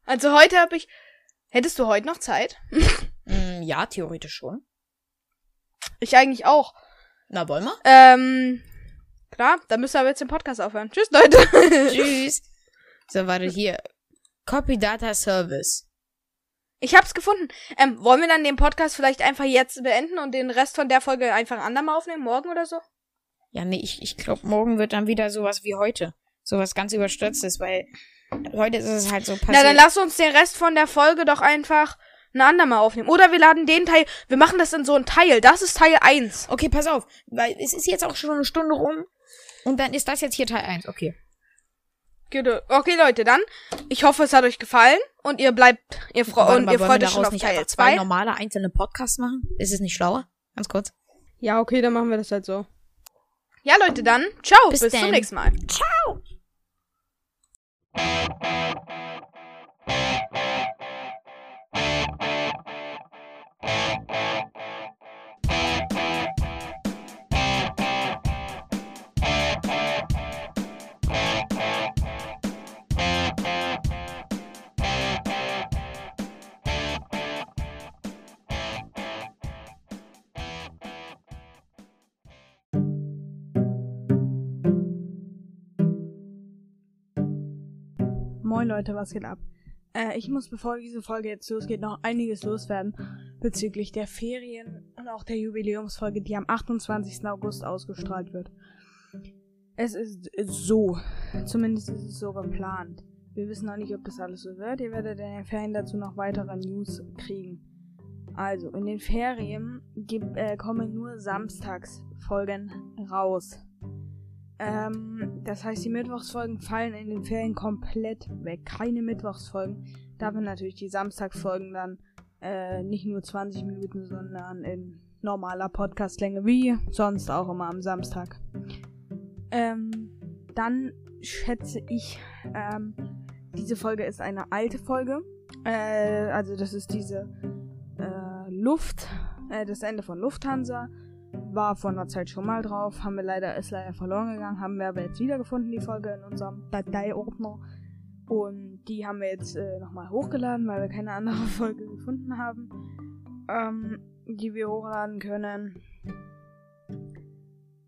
Also heute habe ich. Hättest du heute noch Zeit? Mm, ja, theoretisch schon. Ich eigentlich auch. Na, wollen wir? Ähm, klar, dann müssen wir aber jetzt den Podcast aufhören. Tschüss, Leute. Tschüss. So, warte, hier. Copy Data Service. Ich hab's gefunden. Ähm, wollen wir dann den Podcast vielleicht einfach jetzt beenden und den Rest von der Folge einfach andermal aufnehmen? Morgen oder so? Ja, nee, ich, ich glaube, morgen wird dann wieder sowas wie heute. Sowas ganz überstürztes, weil heute ist es halt so passiert. Na, dann lass uns den Rest von der Folge doch einfach ein andermal aufnehmen. Oder wir laden den Teil, wir machen das in so ein Teil. Das ist Teil 1. okay, pass auf, weil es ist jetzt auch schon eine Stunde rum und dann ist das jetzt hier Teil 1. Okay. Okay, Leute, dann. Ich hoffe, es hat euch gefallen und ihr bleibt, ihr, fre Warte und mal, ihr freut euch schon auf nicht Teil einfach zwei 2. normale einzelne Podcasts machen? Ist es nicht schlauer? Ganz kurz. Ja, okay, dann machen wir das halt so. Ja, Leute, dann. Ciao, Bis bis, zum nächsten Mal. Moin Leute, was geht ab? Äh, ich muss, bevor diese Folge jetzt losgeht, noch einiges loswerden bezüglich der Ferien und auch der Jubiläumsfolge, die am 28. August ausgestrahlt wird. Es ist so, zumindest ist es so geplant. Wir wissen noch nicht, ob das alles so wird. Ihr werdet in den Ferien dazu noch weitere News kriegen. Also, in den Ferien gibt, äh, kommen nur Samstagsfolgen raus. Ähm, das heißt, die Mittwochsfolgen fallen in den Ferien komplett weg. Keine Mittwochsfolgen. Dafür natürlich die Samstagsfolgen dann äh, nicht nur 20 Minuten, sondern in normaler Podcastlänge, wie sonst auch immer am Samstag. Ähm, dann schätze ich, ähm, diese Folge ist eine alte Folge. Äh, also das ist diese äh, Luft, äh, das Ende von Lufthansa war vor einer Zeit schon mal drauf, haben wir leider, ist leider verloren gegangen, haben wir aber jetzt wiedergefunden, die Folge in unserem Dateiordner. Und die haben wir jetzt äh, nochmal hochgeladen, weil wir keine andere Folge gefunden haben, ähm, die wir hochladen können.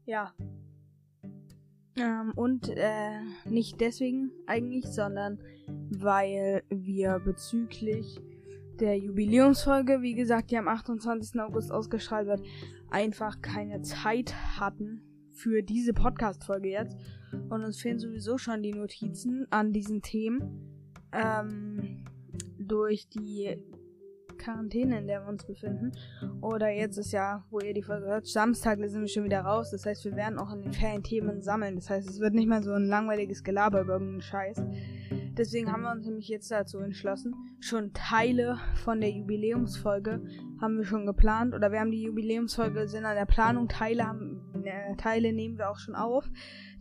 Ja. Ähm, und äh, nicht deswegen eigentlich, sondern weil wir bezüglich der Jubiläumsfolge, wie gesagt, die am 28. August ausgestrahlt wird, einfach keine Zeit hatten für diese Podcast-Folge jetzt. Und uns fehlen sowieso schon die Notizen an diesen Themen. Ähm, durch die Quarantäne, in der wir uns befinden. Oder jetzt ist ja, wo ihr die Folge hört, Samstag sind wir schon wieder raus. Das heißt, wir werden auch in den Ferien Themen sammeln. Das heißt, es wird nicht mehr so ein langweiliges Gelaber über irgendeinen Scheiß. Deswegen haben wir uns nämlich jetzt dazu entschlossen, schon Teile von der Jubiläumsfolge haben wir schon geplant oder wir haben die Jubiläumsfolge sind an der Planung, Teile haben äh, Teile nehmen wir auch schon auf.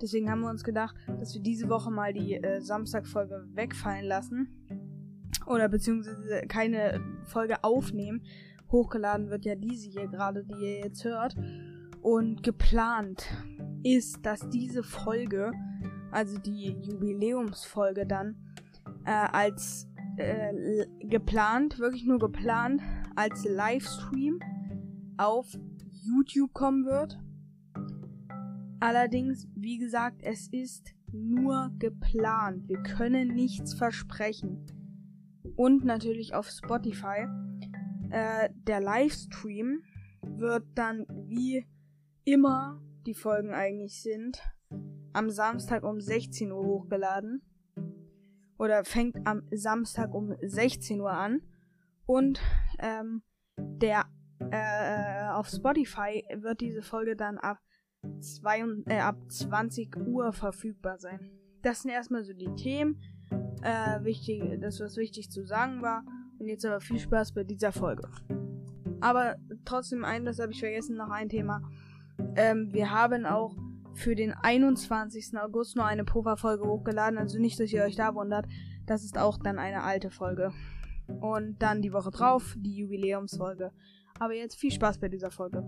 Deswegen haben wir uns gedacht, dass wir diese Woche mal die äh, Samstagfolge wegfallen lassen oder beziehungsweise keine Folge aufnehmen. Hochgeladen wird ja diese hier gerade, die ihr jetzt hört. Und geplant ist, dass diese Folge, also die Jubiläumsfolge dann, äh, als äh, geplant, wirklich nur geplant, als Livestream auf YouTube kommen wird. Allerdings, wie gesagt, es ist nur geplant. Wir können nichts versprechen. Und natürlich auf Spotify. Äh, der Livestream wird dann wie immer die Folgen eigentlich sind, am Samstag um 16 Uhr hochgeladen. Oder fängt am Samstag um 16 Uhr an. Und ähm, der äh, auf Spotify wird diese Folge dann ab, zwei, äh, ab 20 Uhr verfügbar sein. Das sind erstmal so die Themen. Äh, wichtig, das, was wichtig zu sagen war. Und jetzt aber viel Spaß bei dieser Folge. Aber trotzdem ein, das habe ich vergessen, noch ein Thema. Ähm, wir haben auch für den 21. August nur eine Pufferfolge hochgeladen. Also nicht, dass ihr euch da wundert. Das ist auch dann eine alte Folge. Und dann die Woche drauf die Jubiläumsfolge. Aber jetzt viel Spaß bei dieser Folge.